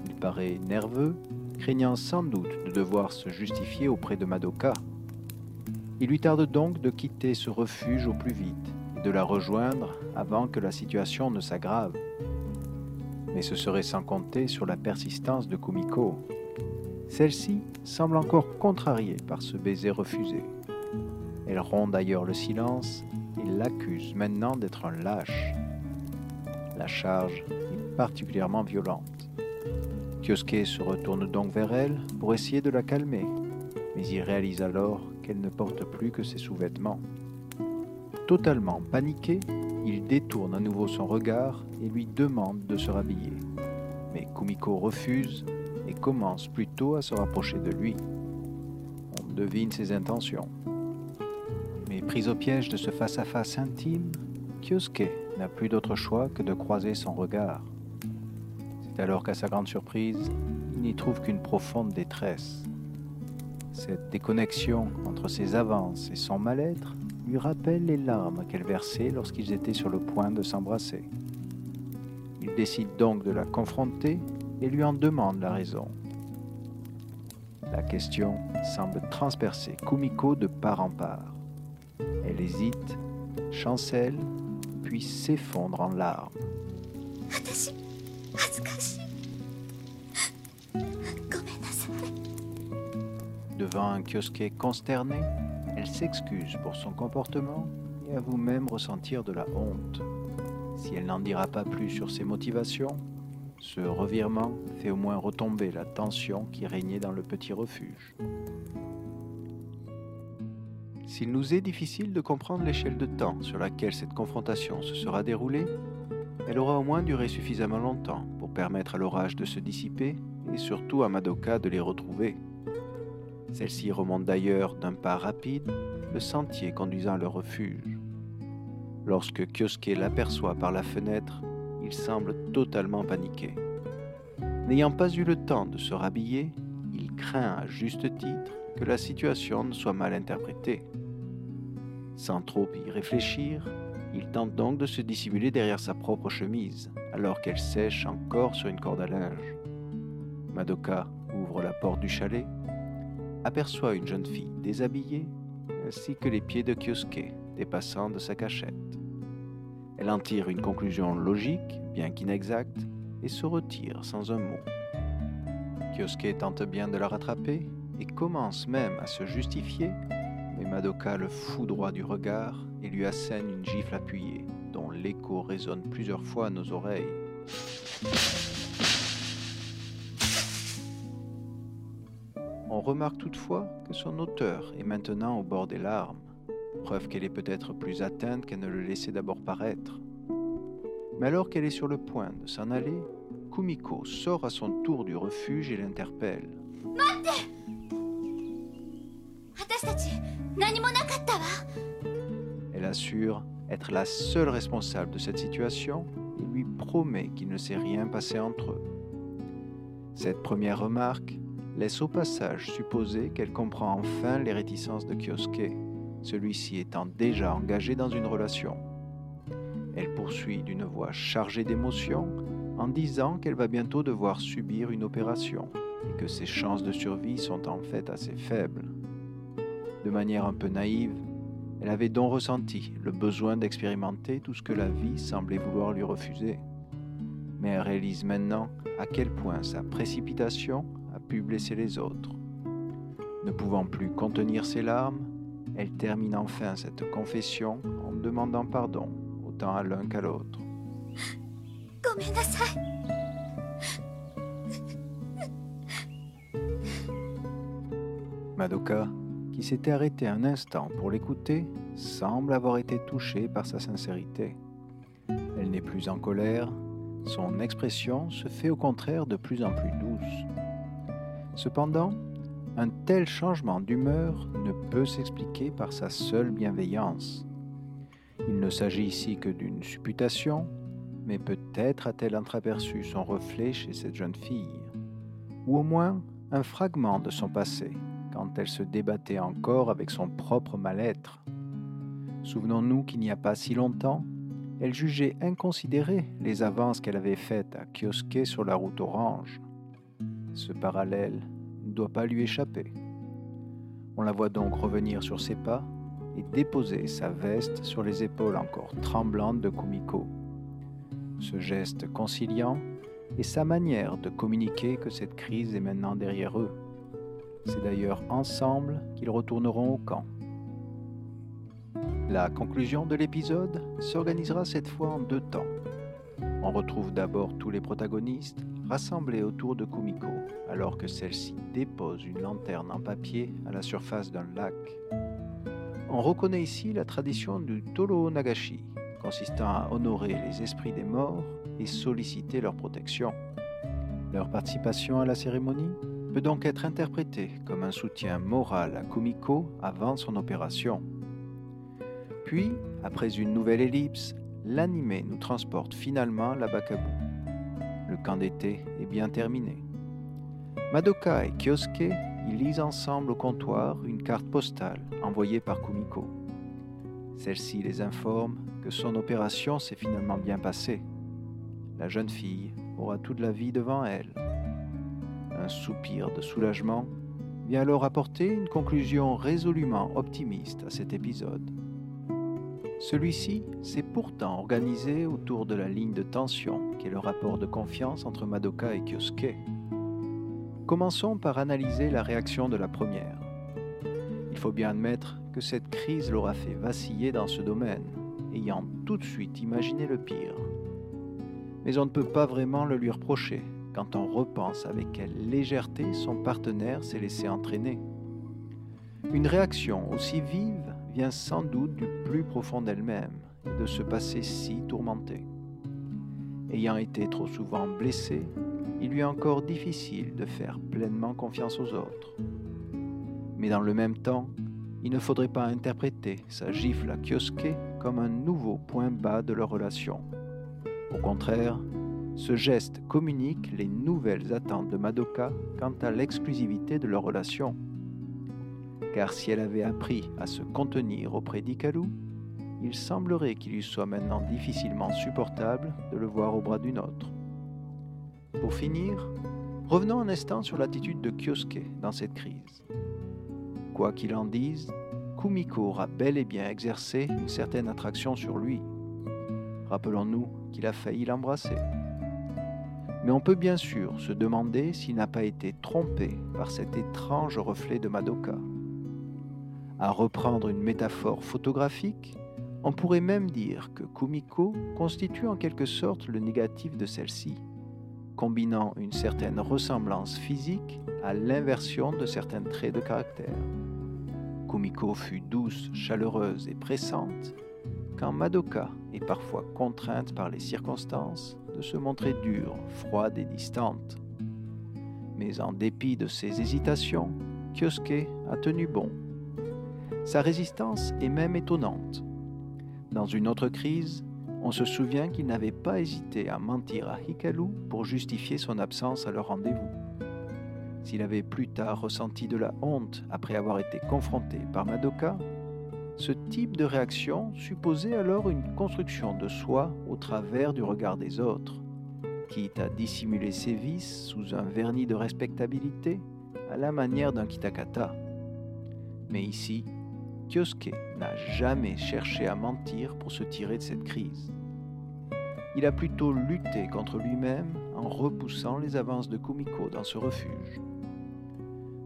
Il paraît nerveux, craignant sans doute de devoir se justifier auprès de Madoka. Il lui tarde donc de quitter ce refuge au plus vite et de la rejoindre avant que la situation ne s'aggrave. Mais ce serait sans compter sur la persistance de Kumiko, celle-ci semble encore contrariée par ce baiser refusé. Elle rompt d'ailleurs le silence et l'accuse maintenant d'être un lâche. La charge est particulièrement violente. Kyosuke se retourne donc vers elle pour essayer de la calmer, mais il réalise alors qu'elle ne porte plus que ses sous-vêtements. Totalement paniqué, il détourne à nouveau son regard et lui demande de se rhabiller. Mais Kumiko refuse commence plutôt à se rapprocher de lui. On devine ses intentions. Mais pris au piège de ce face-à-face intime, Kyosuke n'a plus d'autre choix que de croiser son regard. C'est alors qu'à sa grande surprise, il n'y trouve qu'une profonde détresse. Cette déconnexion entre ses avances et son mal-être lui rappelle les larmes qu'elle versait lorsqu'ils étaient sur le point de s'embrasser. Il décide donc de la confronter et lui en demande la raison. La question semble transpercer Kumiko de part en part. Elle hésite, chancelle, puis s'effondre en larmes. Devant un kiosque consterné, elle s'excuse pour son comportement et avoue même ressentir de la honte. Si elle n'en dira pas plus sur ses motivations, ce revirement fait au moins retomber la tension qui régnait dans le petit refuge. S'il nous est difficile de comprendre l'échelle de temps sur laquelle cette confrontation se sera déroulée, elle aura au moins duré suffisamment longtemps pour permettre à l'orage de se dissiper et surtout à Madoka de les retrouver. Celle-ci remonte d'ailleurs d'un pas rapide le sentier conduisant à leur refuge. Lorsque Kyosuke l'aperçoit par la fenêtre, il semble totalement paniqué. N'ayant pas eu le temps de se rhabiller, il craint à juste titre que la situation ne soit mal interprétée. Sans trop y réfléchir, il tente donc de se dissimuler derrière sa propre chemise, alors qu'elle sèche encore sur une corde à linge. Madoka ouvre la porte du chalet, aperçoit une jeune fille déshabillée, ainsi que les pieds de Kyosuke dépassant de sa cachette. Elle en tire une conclusion logique, bien qu'inexacte, et se retire sans un mot. Kyosuke tente bien de la rattraper et commence même à se justifier, mais Madoka le foudroie du regard et lui assène une gifle appuyée, dont l'écho résonne plusieurs fois à nos oreilles. On remarque toutefois que son auteur est maintenant au bord des larmes, preuve qu'elle est peut-être plus atteinte qu'elle ne le laissait d'abord paraître. Mais alors qu'elle est sur le point de s'en aller, Kumiko sort à son tour du refuge et l'interpelle. Elle assure être la seule responsable de cette situation et lui promet qu'il ne s'est rien passé entre eux. Cette première remarque laisse au passage supposer qu'elle comprend enfin les réticences de Kyosuke, celui-ci étant déjà engagé dans une relation. Elle poursuit d'une voix chargée d'émotion en disant qu'elle va bientôt devoir subir une opération et que ses chances de survie sont en fait assez faibles. De manière un peu naïve, elle avait donc ressenti le besoin d'expérimenter tout ce que la vie semblait vouloir lui refuser. Mais elle réalise maintenant à quel point sa précipitation a pu blesser les autres. Ne pouvant plus contenir ses larmes, elle termine enfin cette confession en demandant pardon autant à l'un qu'à l'autre. Madoka, qui s'était arrêtée un instant pour l'écouter, semble avoir été touchée par sa sincérité. Elle n'est plus en colère, son expression se fait au contraire de plus en plus douce. Cependant, un tel changement d'humeur ne peut s'expliquer par sa seule bienveillance. Il ne s'agit ici que d'une supputation, mais peut-être a-t-elle entreaperçu son reflet chez cette jeune fille, ou au moins un fragment de son passé, quand elle se débattait encore avec son propre mal-être. Souvenons-nous qu'il n'y a pas si longtemps, elle jugeait inconsidérées les avances qu'elle avait faites à Kyosuke sur la route orange. Ce parallèle ne doit pas lui échapper. On la voit donc revenir sur ses pas et déposer sa veste sur les épaules encore tremblantes de Kumiko. Ce geste conciliant est sa manière de communiquer que cette crise est maintenant derrière eux. C'est d'ailleurs ensemble qu'ils retourneront au camp. La conclusion de l'épisode s'organisera cette fois en deux temps. On retrouve d'abord tous les protagonistes rassemblés autour de Kumiko, alors que celle-ci dépose une lanterne en papier à la surface d'un lac. On reconnaît ici la tradition du Tolo Nagashi, consistant à honorer les esprits des morts et solliciter leur protection. Leur participation à la cérémonie peut donc être interprétée comme un soutien moral à Kumiko avant son opération. Puis, après une nouvelle ellipse, l'animé nous transporte finalement à la Bakabu. Le camp d'été est bien terminé. Madoka et Kyosuke lisent ensemble au comptoir une carte postale envoyée par Kumiko. Celle-ci les informe que son opération s'est finalement bien passée. La jeune fille aura toute la vie devant elle. Un soupir de soulagement vient alors apporter une conclusion résolument optimiste à cet épisode. Celui-ci s'est pourtant organisé autour de la ligne de tension qui est le rapport de confiance entre Madoka et Kyosuke. Commençons par analyser la réaction de la première. Il faut bien admettre que cette crise l'aura fait vaciller dans ce domaine, ayant tout de suite imaginé le pire. Mais on ne peut pas vraiment le lui reprocher quand on repense avec quelle légèreté son partenaire s'est laissé entraîner. Une réaction aussi vive vient sans doute du plus profond d'elle-même et de se passer si tourmentée. Ayant été trop souvent blessée, il lui est encore difficile de faire pleinement confiance aux autres. Mais dans le même temps, il ne faudrait pas interpréter sa gifle à Kyosuke comme un nouveau point bas de leur relation. Au contraire, ce geste communique les nouvelles attentes de Madoka quant à l'exclusivité de leur relation. Car si elle avait appris à se contenir auprès d'Ikalu, il semblerait qu'il lui soit maintenant difficilement supportable de le voir au bras d'une autre. Pour finir, revenons un instant sur l'attitude de Kyosuke dans cette crise. Quoi qu'il en dise, Kumiko aura bel et bien exercé une certaine attraction sur lui. Rappelons-nous qu'il a failli l'embrasser. Mais on peut bien sûr se demander s'il n'a pas été trompé par cet étrange reflet de Madoka. À reprendre une métaphore photographique, on pourrait même dire que Kumiko constitue en quelque sorte le négatif de celle-ci, combinant une certaine ressemblance physique à l'inversion de certains traits de caractère. Kumiko fut douce, chaleureuse et pressante, quand Madoka est parfois contrainte par les circonstances de se montrer dure, froide et distante. Mais en dépit de ses hésitations, Kyosuke a tenu bon. Sa résistance est même étonnante. Dans une autre crise, on se souvient qu'il n'avait pas hésité à mentir à Hikaru pour justifier son absence à leur rendez-vous. S'il avait plus tard ressenti de la honte après avoir été confronté par Madoka, ce type de réaction supposait alors une construction de soi au travers du regard des autres, quitte à dissimuler ses vices sous un vernis de respectabilité à la manière d'un kitakata. Mais ici, Kyosuke n'a jamais cherché à mentir pour se tirer de cette crise. Il a plutôt lutté contre lui-même en repoussant les avances de Kumiko dans ce refuge.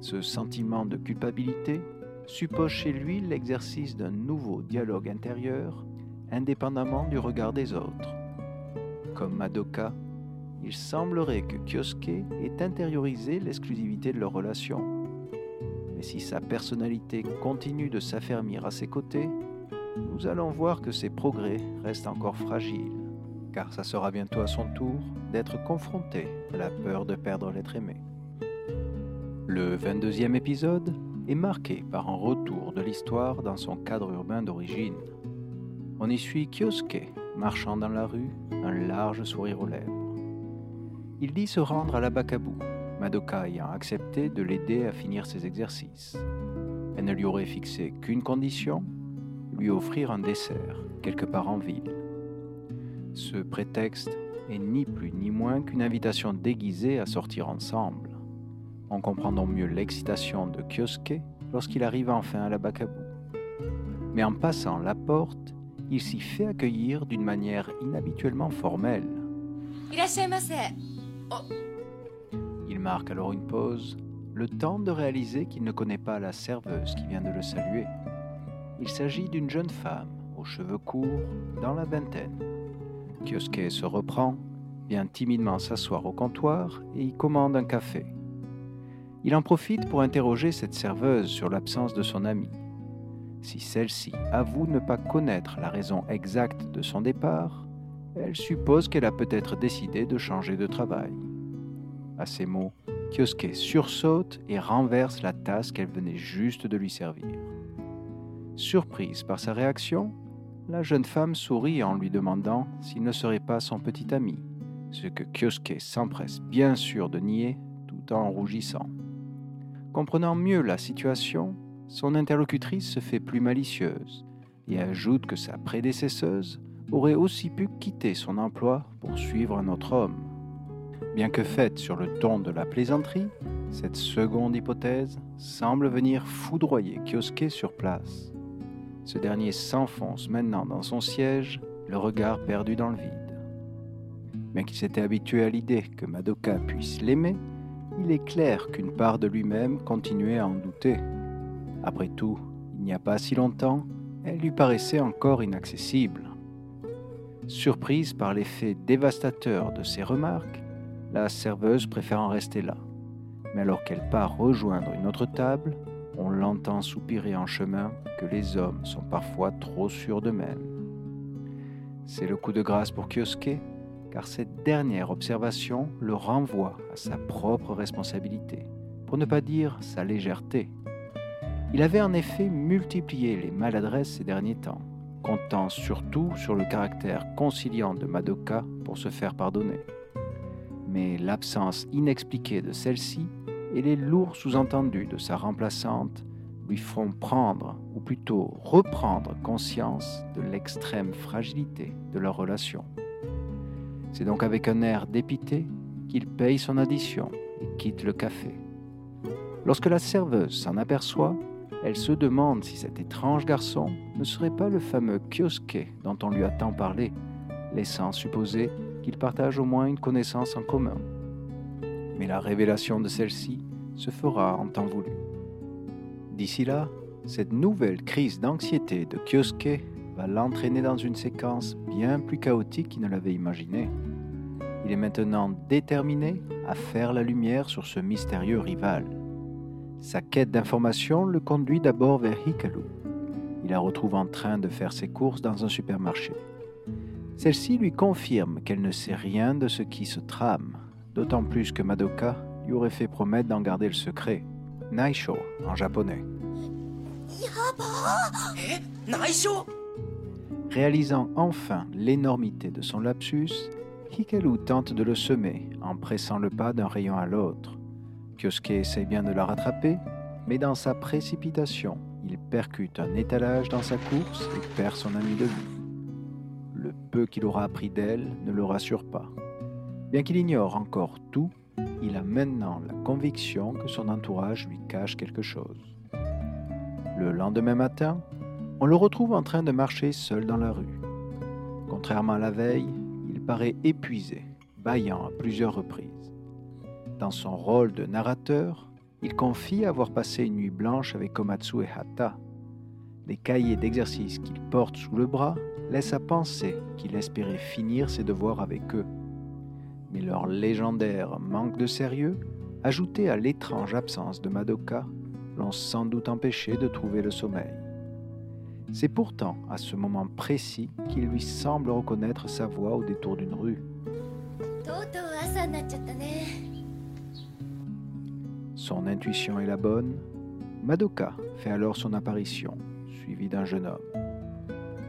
Ce sentiment de culpabilité suppose chez lui l'exercice d'un nouveau dialogue intérieur, indépendamment du regard des autres. Comme Madoka, il semblerait que Kyosuke ait intériorisé l'exclusivité de leur relation. Si sa personnalité continue de s'affermir à ses côtés, nous allons voir que ses progrès restent encore fragiles, car ça sera bientôt à son tour d'être confronté à la peur de perdre l'être aimé. Le 22e épisode est marqué par un retour de l'histoire dans son cadre urbain d'origine. On y suit Kyosuke marchant dans la rue, un large sourire aux lèvres. Il dit se rendre à la Bakabu, Madoka ayant accepté de l'aider à finir ses exercices. Elle ne lui aurait fixé qu'une condition, lui offrir un dessert quelque part en ville. Ce prétexte est ni plus ni moins qu'une invitation déguisée à sortir ensemble. On comprend donc mieux l'excitation de Kyosuke lorsqu'il arrive enfin à la Bakabu. Mais en passant la porte, il s'y fait accueillir d'une manière inhabituellement formelle. Il marque alors une pause, le temps de réaliser qu'il ne connaît pas la serveuse qui vient de le saluer. Il s'agit d'une jeune femme, aux cheveux courts, dans la vingtaine. Kioske se reprend, vient timidement s'asseoir au comptoir et y commande un café. Il en profite pour interroger cette serveuse sur l'absence de son amie. Si celle-ci avoue ne pas connaître la raison exacte de son départ, elle suppose qu'elle a peut-être décidé de changer de travail. À ces mots, Kyosuke sursaute et renverse la tasse qu'elle venait juste de lui servir. Surprise par sa réaction, la jeune femme sourit en lui demandant s'il ne serait pas son petit ami, ce que Kyosuke s'empresse bien sûr de nier tout en rougissant. Comprenant mieux la situation, son interlocutrice se fait plus malicieuse et ajoute que sa prédécesseuse aurait aussi pu quitter son emploi pour suivre un autre homme. Bien que faite sur le ton de la plaisanterie, cette seconde hypothèse semble venir foudroyer Kyosuke sur place. Ce dernier s'enfonce maintenant dans son siège, le regard perdu dans le vide. Bien qu'il s'était habitué à l'idée que Madoka puisse l'aimer, il est clair qu'une part de lui-même continuait à en douter. Après tout, il n'y a pas si longtemps, elle lui paraissait encore inaccessible. Surprise par l'effet dévastateur de ses remarques, la serveuse préfère en rester là. Mais alors qu'elle part rejoindre une autre table, on l'entend soupirer en chemin que les hommes sont parfois trop sûrs d'eux-mêmes. C'est le coup de grâce pour Kyosuke, car cette dernière observation le renvoie à sa propre responsabilité, pour ne pas dire sa légèreté. Il avait en effet multiplié les maladresses ces derniers temps, comptant surtout sur le caractère conciliant de Madoka pour se faire pardonner. Mais l'absence inexpliquée de celle-ci et les lourds sous-entendus de sa remplaçante lui font prendre, ou plutôt reprendre conscience de l'extrême fragilité de leur relation. C'est donc avec un air dépité qu'il paye son addition et quitte le café. Lorsque la serveuse s'en aperçoit, Elle se demande si cet étrange garçon ne serait pas le fameux Kyosuke dont on lui a tant parlé, laissant supposer qu'ils partagent au moins une connaissance en commun. Mais la révélation de celle-ci se fera en temps voulu. D'ici là, cette nouvelle crise d'anxiété de Kyosuke va l'entraîner dans une séquence bien plus chaotique qu'il ne l'avait imaginé. Il est maintenant déterminé à faire la lumière sur ce mystérieux rival. Sa quête d'information le conduit d'abord vers Hikaru. Il la retrouve en train de faire ses courses dans un supermarché. Celle-ci lui confirme qu'elle ne sait rien de ce qui se trame, d'autant plus que Madoka lui aurait fait promettre d'en garder le secret. Naisho en japonais. Réalisant enfin l'énormité de son lapsus, Hikaru tente de le semer en pressant le pas d'un rayon à l'autre. Kyosuke essaie bien de la rattraper, mais dans sa précipitation, il percute un étalage dans sa course et perd son ami de vue. Le peu qu'il aura appris d'elle ne le rassure pas. Bien qu'il ignore encore tout, il a maintenant la conviction que son entourage lui cache quelque chose. Le lendemain matin, on le retrouve en train de marcher seul dans la rue. Contrairement à la veille, il paraît épuisé, bâillant à plusieurs reprises. Dans son rôle de narrateur, il confie avoir passé une nuit blanche avec Komatsu et Hata. Les cahiers d'exercice qu'il porte sous le bras laissent à penser qu'il espérait finir ses devoirs avec eux. Mais leur légendaire manque de sérieux, ajouté à l'étrange absence de Madoka, l'ont sans doute empêché de trouver le sommeil. C'est pourtant à ce moment précis qu'il lui semble reconnaître sa voix au détour d'une rue. Son intuition est la bonne. Madoka fait alors son apparition, suivi d'un jeune homme.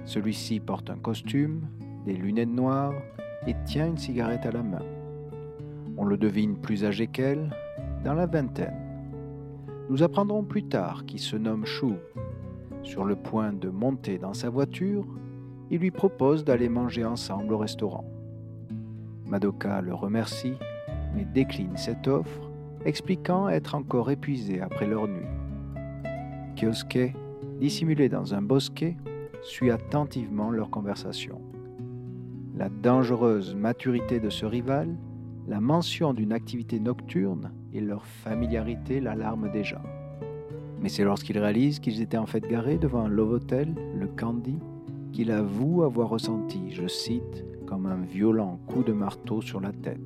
Celui-ci porte un costume, des lunettes noires et tient une cigarette à la main. On le devine plus âgé qu'elle, dans la vingtaine. Nous apprendrons plus tard qu'il se nomme Shu. Sur le point de monter dans sa voiture, il lui propose d'aller manger ensemble au restaurant. Madoka le remercie, mais décline cette offre, expliquant être encore épuisé après leur nuit. Kyosuke, dissimulé dans un bosquet, suit attentivement leur conversation. La dangereuse maturité de ce rival, la mention d'une activité nocturne et leur familiarité l'alarment déjà. Mais c'est lorsqu'il réalise qu'ils étaient en fait garés devant un love hotel, le Candy, qu'il avoue avoir ressenti, je cite, comme un violent coup de marteau sur la tête.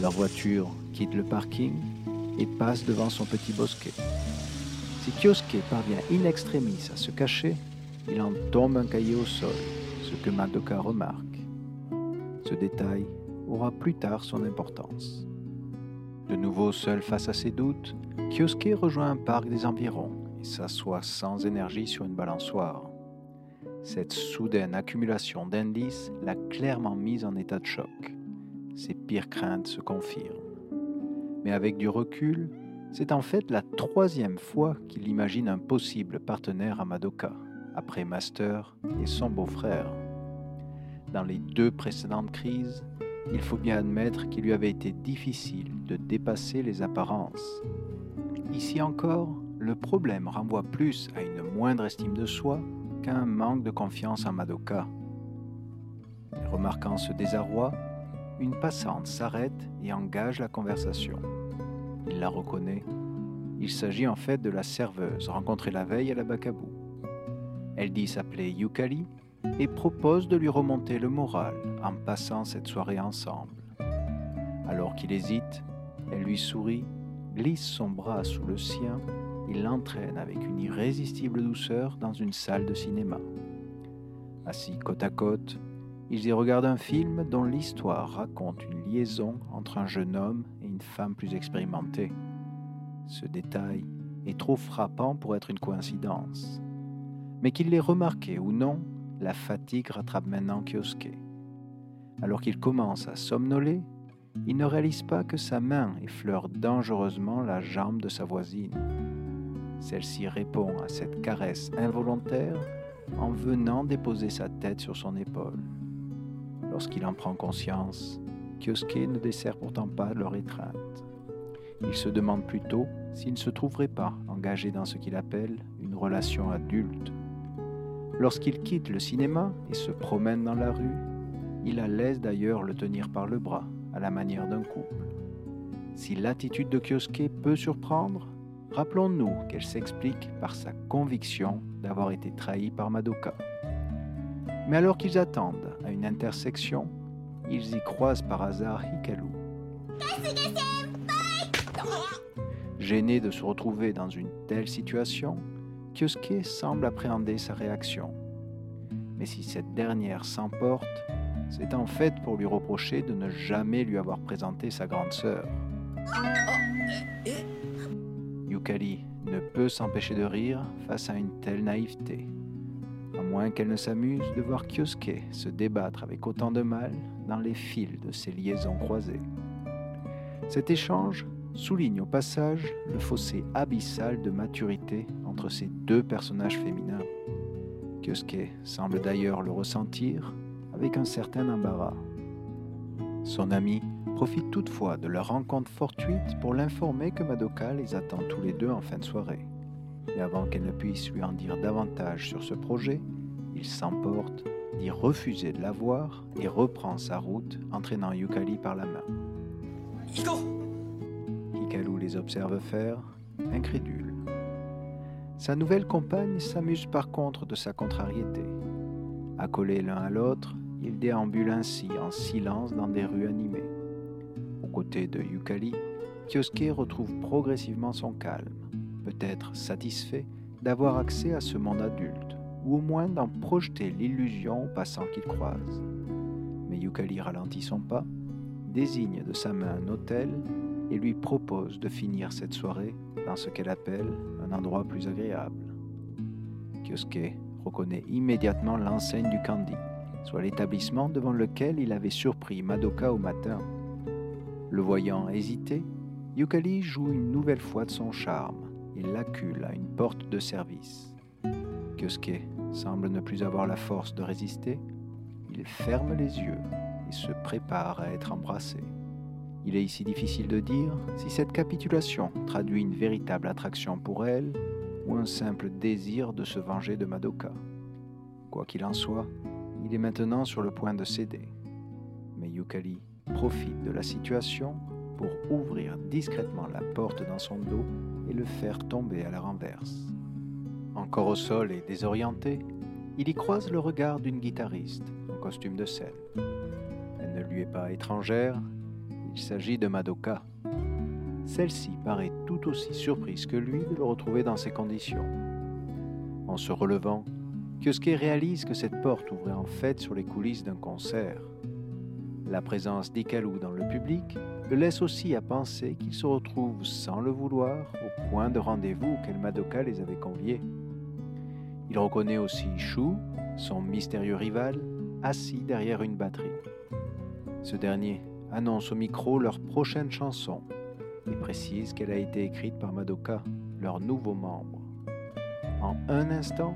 Leur voiture quitte le parking et passe devant son petit bosquet. Si Kyosuke parvient in extremis à se cacher, il en tombe un cahier au sol, ce que Madoka remarque. Ce détail aura plus tard son importance. De nouveau seul face à ses doutes, Kyosuke rejoint un parc des environs et s'assoit sans énergie sur une balançoire. Cette soudaine accumulation d'indices l'a clairement mise en état de choc. Ses pires craintes se confirment. Mais avec du recul, c'est en fait la troisième fois qu'il imagine un possible partenaire à Madoka, après Master et son beau-frère. Dans les deux précédentes crises, il faut bien admettre qu'il lui avait été difficile de dépasser les apparences. Ici encore, le problème renvoie plus à une moindre estime de soi qu'à un manque de confiance en Madoka. remarquant ce désarroi, une passante s'arrête et engage la conversation. Il la reconnaît. Il s'agit en fait de la serveuse rencontrée la veille à la Bakabu. Elle dit s'appeler Yukali et propose de lui remonter le moral en passant cette soirée ensemble. Alors qu'il hésite, elle lui sourit, glisse son bras sous le sien et l'entraîne avec une irrésistible douceur dans une salle de cinéma. Assis côte à côte, ils y regardent un film dont l'histoire raconte une liaison entre un jeune homme et une femme plus expérimentée. Ce détail est trop frappant pour être une coïncidence. Mais qu'il l'ait remarqué ou non, la fatigue rattrape maintenant Kyosuke. Alors qu'il commence à somnoler, il ne réalise pas que sa main effleure dangereusement la jambe de sa voisine. Celle-ci répond à cette caresse involontaire en venant déposer sa tête sur son épaule. Lorsqu'il en prend conscience, Kyosuke ne dessert pourtant pas leur étreinte. Il se demande plutôt s'il ne se trouverait pas engagé dans ce qu'il appelle une relation adulte. Lorsqu'il quitte le cinéma et se promène dans la rue, il la laisse d'ailleurs le tenir par le bras, à la manière d'un couple. Si l'attitude de Kyosuke peut surprendre, rappelons-nous qu'elle s'explique par sa conviction d'avoir été trahi par Madoka. Mais alors qu'ils attendent à une intersection, ils y croisent par hasard Hikaru. Gêné de se retrouver dans une telle situation, Kyosuke semble appréhender sa réaction. Mais si cette dernière s'emporte, c'est en fait pour lui reprocher de ne jamais lui avoir présenté sa grande sœur. Yukari ne peut s'empêcher de rire face à une telle naïveté, qu'elle ne s'amuse de voir Kyosuke se débattre avec autant de mal dans les fils de ses liaisons croisées. Cet échange souligne au passage le fossé abyssal de maturité entre ces deux personnages féminins. Kyosuke semble d'ailleurs le ressentir avec un certain embarras. Son ami profite toutefois de leur rencontre fortuite pour l'informer que Madoka les attend tous les deux en fin de soirée. Et avant qu'elle ne puisse lui en dire davantage sur ce projet, il s'emporte, dit refuser de la voir et reprend sa route, entraînant Yukari par la main. Hikaru les observe faire, incrédule. Sa nouvelle compagne s'amuse par contre de sa contrariété. Accolés l'un à l'autre, ils déambulent ainsi en silence dans des rues animées. Aux côtés de Yukari, Kyosuke retrouve progressivement son calme, peut-être satisfait d'avoir accès à ce monde adulte, ou au moins d'en projeter l'illusion aux passants qu'il croise. Mais Yukari ralentit son pas, désigne de sa main un hôtel et lui propose de finir cette soirée dans ce qu'elle appelle un endroit plus agréable. Kyosuke reconnaît immédiatement l'enseigne du Candy, soit l'établissement devant lequel il avait surpris Madoka au matin. Le voyant hésiter, Yukari joue une nouvelle fois de son charme et l'accule à une porte de service. Kyosuke semble ne plus avoir la force de résister. Il ferme les yeux et se prépare à être embrassé. Il est ici difficile de dire si cette capitulation traduit une véritable attraction pour elle ou un simple désir de se venger de Madoka. Quoi qu'il en soit, il est maintenant sur le point de céder. Mais Yukari profite de la situation pour ouvrir discrètement la porte dans son dos et le faire tomber à la renverse. Encore au sol et désorienté, il y croise le regard d'une guitariste en costume de scène. Elle ne lui est pas étrangère, il s'agit de Madoka. Celle-ci paraît tout aussi surprise que lui de le retrouver dans ces conditions. En se relevant, Kyosuke réalise que cette porte ouvrait en fait sur les coulisses d'un concert. La présence d'Ikalu dans le public le laisse aussi à penser qu'il se retrouve sans le vouloir au point de rendez-vous auquel Madoka les avait conviés. Il reconnaît aussi Shu, son mystérieux rival, assis derrière une batterie. Ce dernier annonce au micro leur prochaine chanson et précise qu'elle a été écrite par Madoka, leur nouveau membre. En un instant,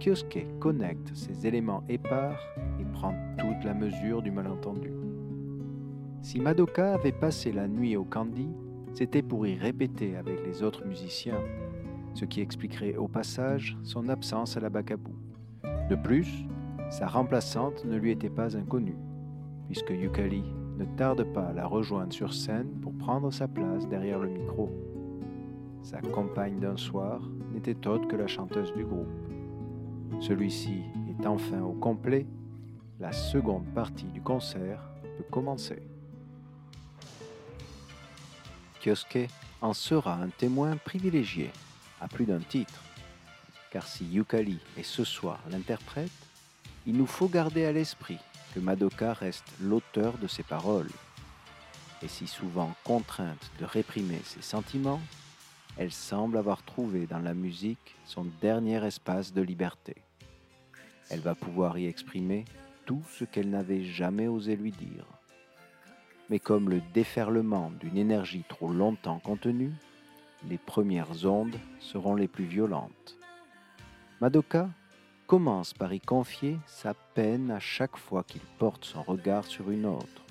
Kyosuke connecte ces éléments épars et prend toute la mesure du malentendu. Si Madoka avait passé la nuit au Candy, c'était pour y répéter avec les autres musiciens, ce qui expliquerait au passage son absence à la Bacabou. De plus, sa remplaçante ne lui était pas inconnue, puisque Yukari ne tarde pas à la rejoindre sur scène pour prendre sa place derrière le micro. Sa compagne d'un soir n'était autre que la chanteuse du groupe. Celui-ci est enfin au complet, la seconde partie du concert peut commencer. Kyosuke en sera un témoin privilégié, à plus d'un titre, car si Yukari est ce soir l'interprète, il nous faut garder à l'esprit que Madoka reste l'auteur de ses paroles. Et si souvent contrainte de réprimer ses sentiments, elle semble avoir trouvé dans la musique son dernier espace de liberté. Elle va pouvoir y exprimer tout ce qu'elle n'avait jamais osé lui dire. Mais comme le déferlement d'une énergie trop longtemps contenue, les premières ondes seront les plus violentes. Madoka commence par y confier sa peine à chaque fois qu'il porte son regard sur une autre,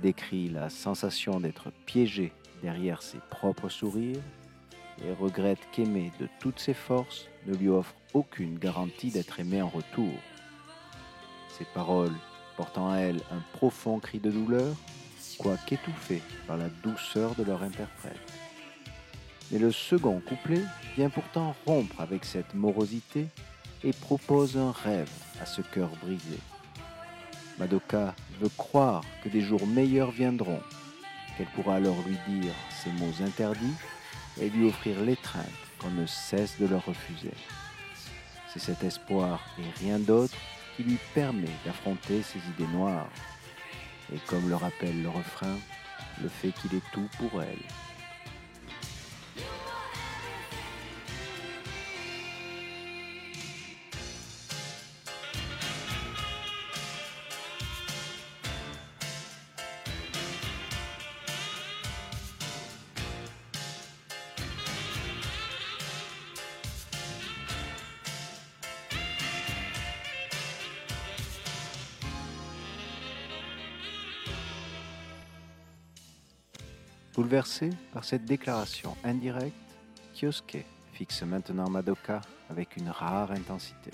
décrit la sensation d'être piégé derrière ses propres sourires et regrette qu'aimer de toutes ses forces ne lui offre aucune garantie d'être aimé en retour. Ces paroles portant en elles un profond cri de douleur, quoique étouffé par la douceur de leur interprète. Mais le second couplet vient pourtant rompre avec cette morosité et propose un rêve à ce cœur brisé. Madoka veut croire que des jours meilleurs viendront, qu'elle pourra alors lui dire ces mots interdits et lui offrir l'étreinte qu'on ne cesse de leur refuser. C'est cet espoir et rien d'autre qui lui permet d'affronter ses idées noires. Et comme le rappelle le refrain, le fait qu'il est tout pour elle. Bouleversé par cette déclaration indirecte, Kyosuke fixe maintenant Madoka avec une rare intensité.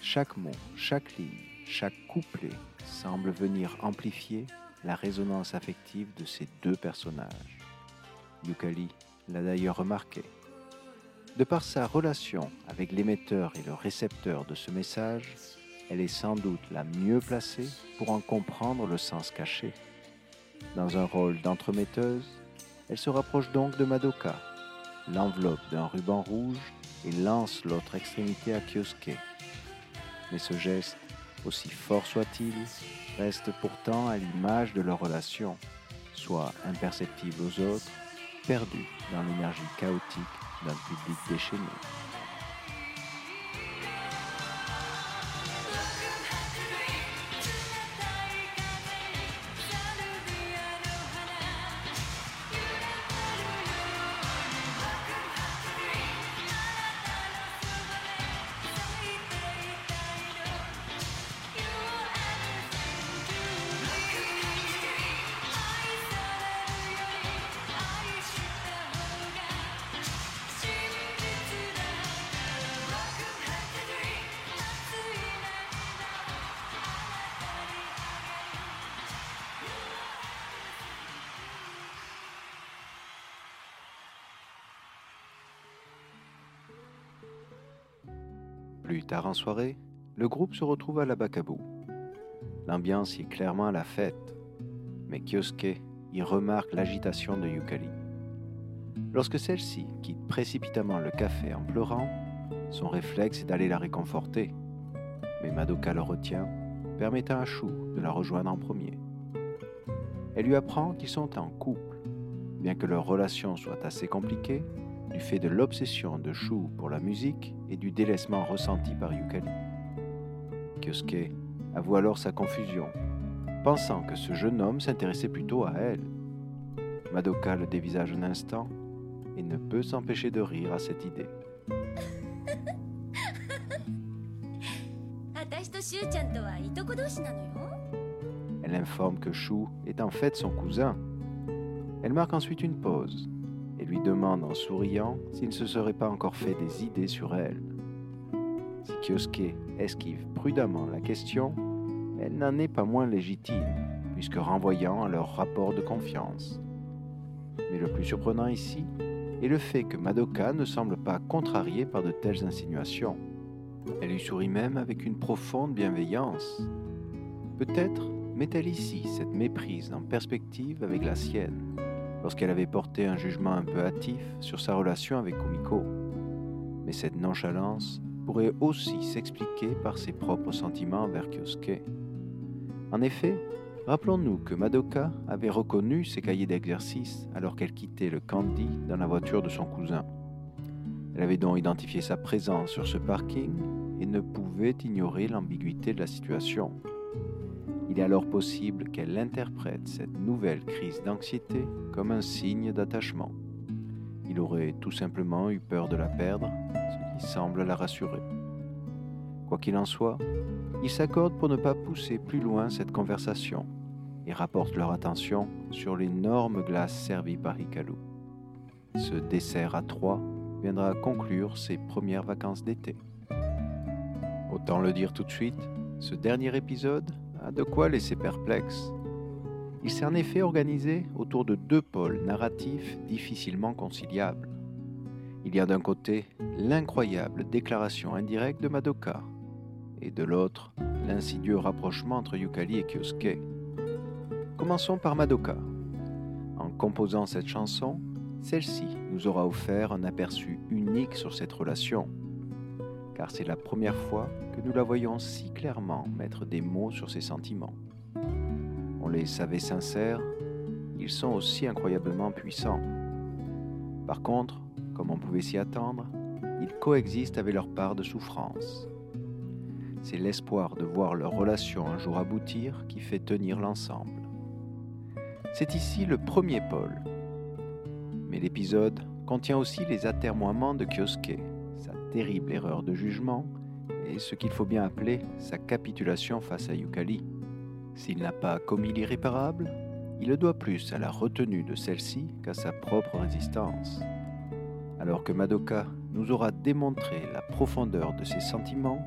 Chaque mot, chaque ligne, chaque couplet semble venir amplifier la résonance affective de ces deux personnages. Yukali l'a d'ailleurs remarqué. De par sa relation avec l'émetteur et le récepteur de ce message, elle est sans doute la mieux placée pour en comprendre le sens caché. Dans un rôle d'entremetteuse, elle se rapproche donc de Madoka, l'enveloppe d'un ruban rouge et lance l'autre extrémité à Kyosuke. Mais ce geste, aussi fort soit-il, reste pourtant à l'image de leur relation, soit imperceptible aux autres, perdue dans l'énergie chaotique d'un public déchaîné. Soirée, le groupe se retrouve à la Bakabu. L'ambiance est clairement à la fête, mais Kyosuke y remarque l'agitation de Yukari. Lorsque celle-ci quitte précipitamment le café en pleurant, son réflexe est d'aller la réconforter, mais Madoka le retient, permettant à Shu de la rejoindre en premier. Elle lui apprend qu'ils sont en couple, bien que leur relation soit assez compliquée, du fait de l'obsession de Shu pour la musique et du délaissement ressenti par Yukali. Kyosuke avoue alors sa confusion, pensant que ce jeune homme s'intéressait plutôt à elle. Madoka le dévisage un instant et ne peut s'empêcher de rire à cette idée. Elle informe que Shu est en fait son cousin. Elle marque ensuite une pause et lui demande en souriant s'il ne se serait pas encore fait des idées sur elle. Si Kyosuke esquive prudemment la question, elle n'en est pas moins légitime, puisque renvoyant à leur rapport de confiance. Mais le plus surprenant ici est le fait que Madoka ne semble pas contrariée par de telles insinuations. Elle lui sourit même avec une profonde bienveillance. Peut-être met-elle ici cette méprise en perspective avec la sienne, lorsqu'elle avait porté un jugement un peu hâtif sur sa relation avec Kumiko. Mais cette nonchalance pourrait aussi s'expliquer par ses propres sentiments envers Kyosuke. En effet, rappelons-nous que Madoka avait reconnu ses cahiers d'exercice alors qu'elle quittait le Candy dans la voiture de son cousin. Elle avait donc identifié sa présence sur ce parking et ne pouvait ignorer l'ambiguïté de la situation. Il est alors possible qu'elle interprète cette nouvelle crise d'anxiété comme un signe d'attachement. Il aurait tout simplement eu peur de la perdre, ce qui semble la rassurer. Quoi qu'il en soit, il s'accorde pour ne pas pousser plus loin cette conversation, et rapportent leur attention sur l'énorme glace servie par Hikaru. Ce dessert à trois viendra conclure ses premières vacances d'été. Autant le dire tout de suite, ce dernier épisode a de quoi laisser perplexe. Il s'est en effet organisé autour de deux pôles narratifs difficilement conciliables. Il y a d'un côté l'incroyable déclaration indirecte de Madoka, et de l'autre l'insidieux rapprochement entre Yukari et Kyosuke. Commençons par Madoka. En composant cette chanson, celle-ci nous aura offert un aperçu unique sur cette relation, car c'est la première fois que nous la voyons si clairement mettre des mots sur ses sentiments. On les savait sincères, ils sont aussi incroyablement puissants. Par contre, comme on pouvait s'y attendre, ils coexistent avec leur part de souffrance. C'est l'espoir de voir leur relation un jour aboutir qui fait tenir l'ensemble. C'est ici le premier pôle. Mais l'épisode contient aussi les atermoiements de Kyosuke, terrible erreur de jugement et ce qu'il faut bien appeler sa capitulation face à Yukari. S'il n'a pas commis l'irréparable, il le doit plus à la retenue de celle-ci qu'à sa propre résistance. Alors que Madoka nous aura démontré la profondeur de ses sentiments,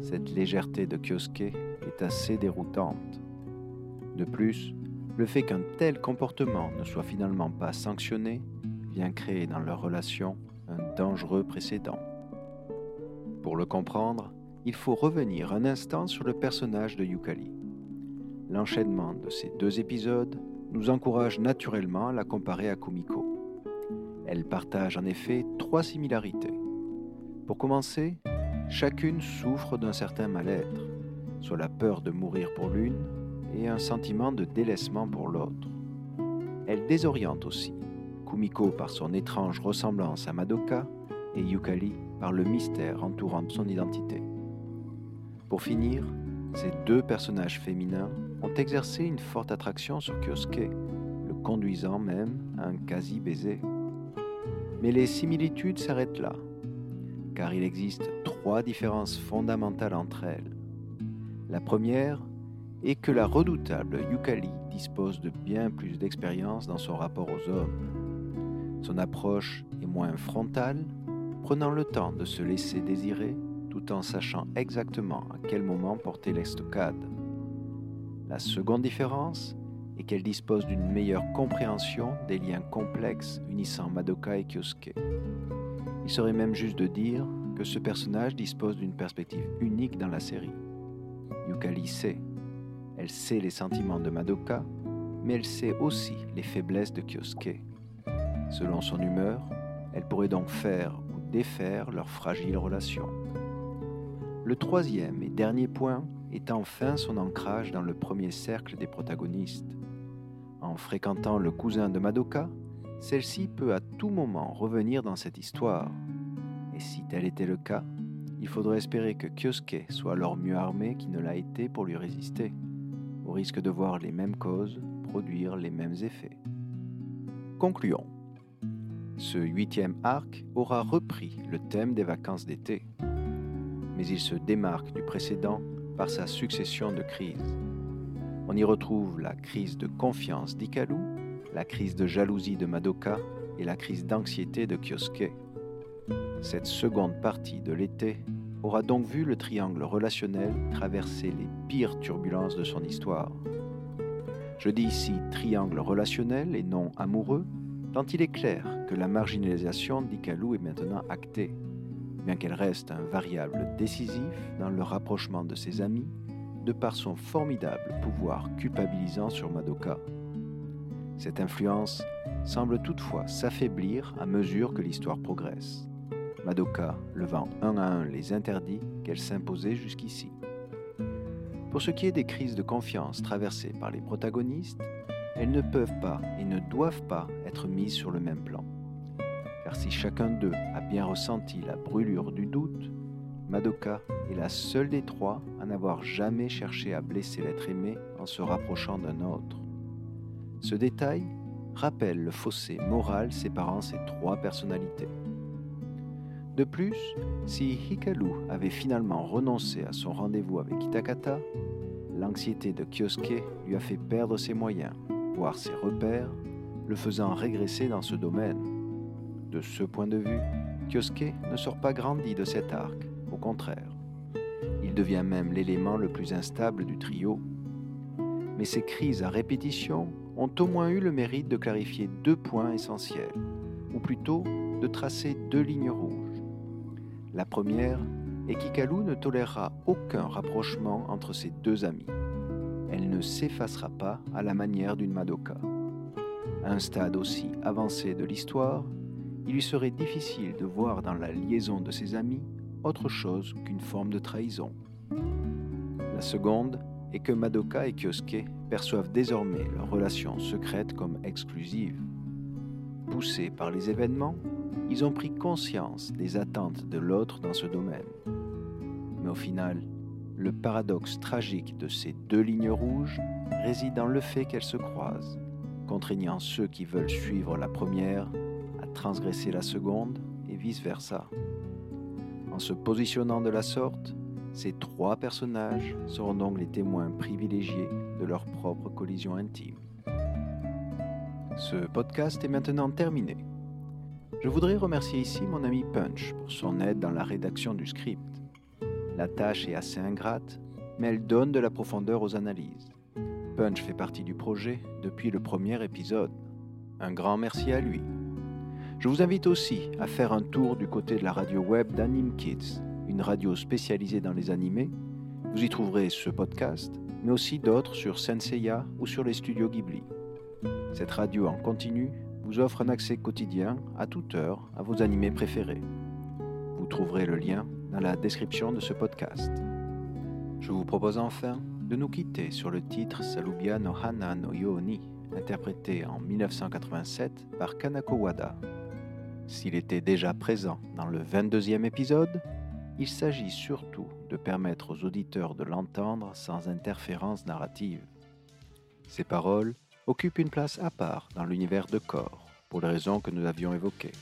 cette légèreté de Kyosuke est assez déroutante. De plus, le fait qu'un tel comportement ne soit finalement pas sanctionné vient créer dans leur relation un dangereux précédent. Pour le comprendre, il faut revenir un instant sur le personnage de Yukari. L'enchaînement de ces deux épisodes nous encourage naturellement à la comparer à Kumiko. Elle partage en effet trois similarités. Pour commencer, chacune souffre d'un certain mal-être, soit la peur de mourir pour l'une et un sentiment de délaissement pour l'autre. Elle désoriente aussi, Kumiko par son étrange ressemblance à Madoka et Yukari par le mystère entourant son identité. Pour finir, ces deux personnages féminins ont exercé une forte attraction sur Kyosuke, le conduisant même à un quasi-baiser. Mais les similitudes s'arrêtent là, car il existe trois différences fondamentales entre elles. La première est que la redoutable Yukari dispose de bien plus d'expérience dans son rapport aux hommes. Son approche est moins frontale, prenant le temps de se laisser désirer tout en sachant exactement à quel moment porter l'estocade. La seconde différence est qu'elle dispose d'une meilleure compréhension des liens complexes unissant Madoka et Kyosuke. Il serait même juste de dire que ce personnage dispose d'une perspective unique dans la série. Yukari sait. Elle sait les sentiments de Madoka, mais elle sait aussi les faiblesses de Kyosuke. Selon son humeur, elle pourrait donc faire défaire leur fragile relation. Le troisième et dernier point est enfin son ancrage dans le premier cercle des protagonistes. En fréquentant le cousin de Madoka, celle-ci peut à tout moment revenir dans cette histoire. Et si tel était le cas, il faudrait espérer que Kyosuke soit alors mieux armé qu'il ne l'a été pour lui résister, au risque de voir les mêmes causes produire les mêmes effets. Concluons. Ce huitième arc aura repris le thème des vacances d'été, mais il se démarque du précédent par sa succession de crises. On y retrouve la crise de confiance d'Ikalu, la crise de jalousie de Madoka et la crise d'anxiété de Kyosuke. Cette seconde partie de l'été aura donc vu le triangle relationnel traverser les pires turbulences de son histoire. Je dis ici triangle relationnel et non amoureux, tant il est clair que la marginalisation d'Ikalu est maintenant actée, bien qu'elle reste un variable décisif dans le rapprochement de ses amis, de par son formidable pouvoir culpabilisant sur Madoka. Cette influence semble toutefois s'affaiblir à mesure que l'histoire progresse, Madoka levant un à un les interdits qu'elle s'imposait jusqu'ici. Pour ce qui est des crises de confiance traversées par les protagonistes, elles ne peuvent pas et ne doivent pas être mises sur le même plan. Car si chacun d'eux a bien ressenti la brûlure du doute, Madoka est la seule des trois à n'avoir jamais cherché à blesser l'être aimé en se rapprochant d'un autre. Ce détail rappelle le fossé moral séparant ces trois personnalités. De plus, si Hikaru avait finalement renoncé à son rendez-vous avec Kitakata, l'anxiété de Kyosuke lui a fait perdre ses moyens, voire ses repères, le faisant régresser dans ce domaine. De ce point de vue, Kyosuke ne sort pas grandi de cet arc, au contraire. Il devient même l'élément le plus instable du trio. Mais ces crises à répétition ont au moins eu le mérite de clarifier deux points essentiels, ou plutôt de tracer deux lignes rouges. La première est qu'Ikalu ne tolérera aucun rapprochement entre ses deux amis. Elle ne s'effacera pas à la manière d'une Madoka. À un stade aussi avancé de l'histoire, il lui serait difficile de voir dans la liaison de ses amis autre chose qu'une forme de trahison. La seconde est que Madoka et Kyosuke perçoivent désormais leur relation secrète comme exclusive. Poussés par les événements, ils ont pris conscience des attentes de l'autre dans ce domaine. Mais au final, le paradoxe tragique de ces deux lignes rouges réside dans le fait qu'elles se croisent, contraignant ceux qui veulent suivre la première à transgresser la seconde et vice-versa. En se positionnant de la sorte, ces trois personnages seront donc les témoins privilégiés de leur propre collision intime. Ce podcast est maintenant terminé. Je voudrais remercier ici mon ami Punch pour son aide dans la rédaction du script. La tâche est assez ingrate, mais elle donne de la profondeur aux analyses. Punch fait partie du projet depuis le premier épisode. Un grand merci à lui. Je vous invite aussi à faire un tour du côté de la radio web d'Anime Kids, une radio spécialisée dans les animés. Vous y trouverez ce podcast, mais aussi d'autres sur Senseiya ou sur les studios Ghibli. Cette radio en continu vous offre un accès quotidien à toute heure à vos animés préférés. Vous trouverez le lien dans la description de ce podcast. Je vous propose enfin de nous quitter sur le titre Salubia no Hana no Yoni, interprété en 1987 par Kanako Wada. S'il était déjà présent dans le 22e épisode, il s'agit surtout de permettre aux auditeurs de l'entendre sans interférence narrative. Ces paroles occupent une place à part dans l'univers de Corps, pour les raisons que nous avions évoquées.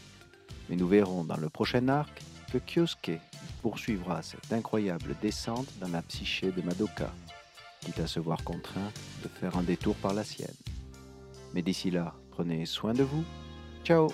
Mais nous verrons dans le prochain arc que poursuivra cette incroyable descente dans la psyché de Madoka, quitte à se voir contraint de faire un détour par la sienne. Mais d'ici là, prenez soin de vous. Ciao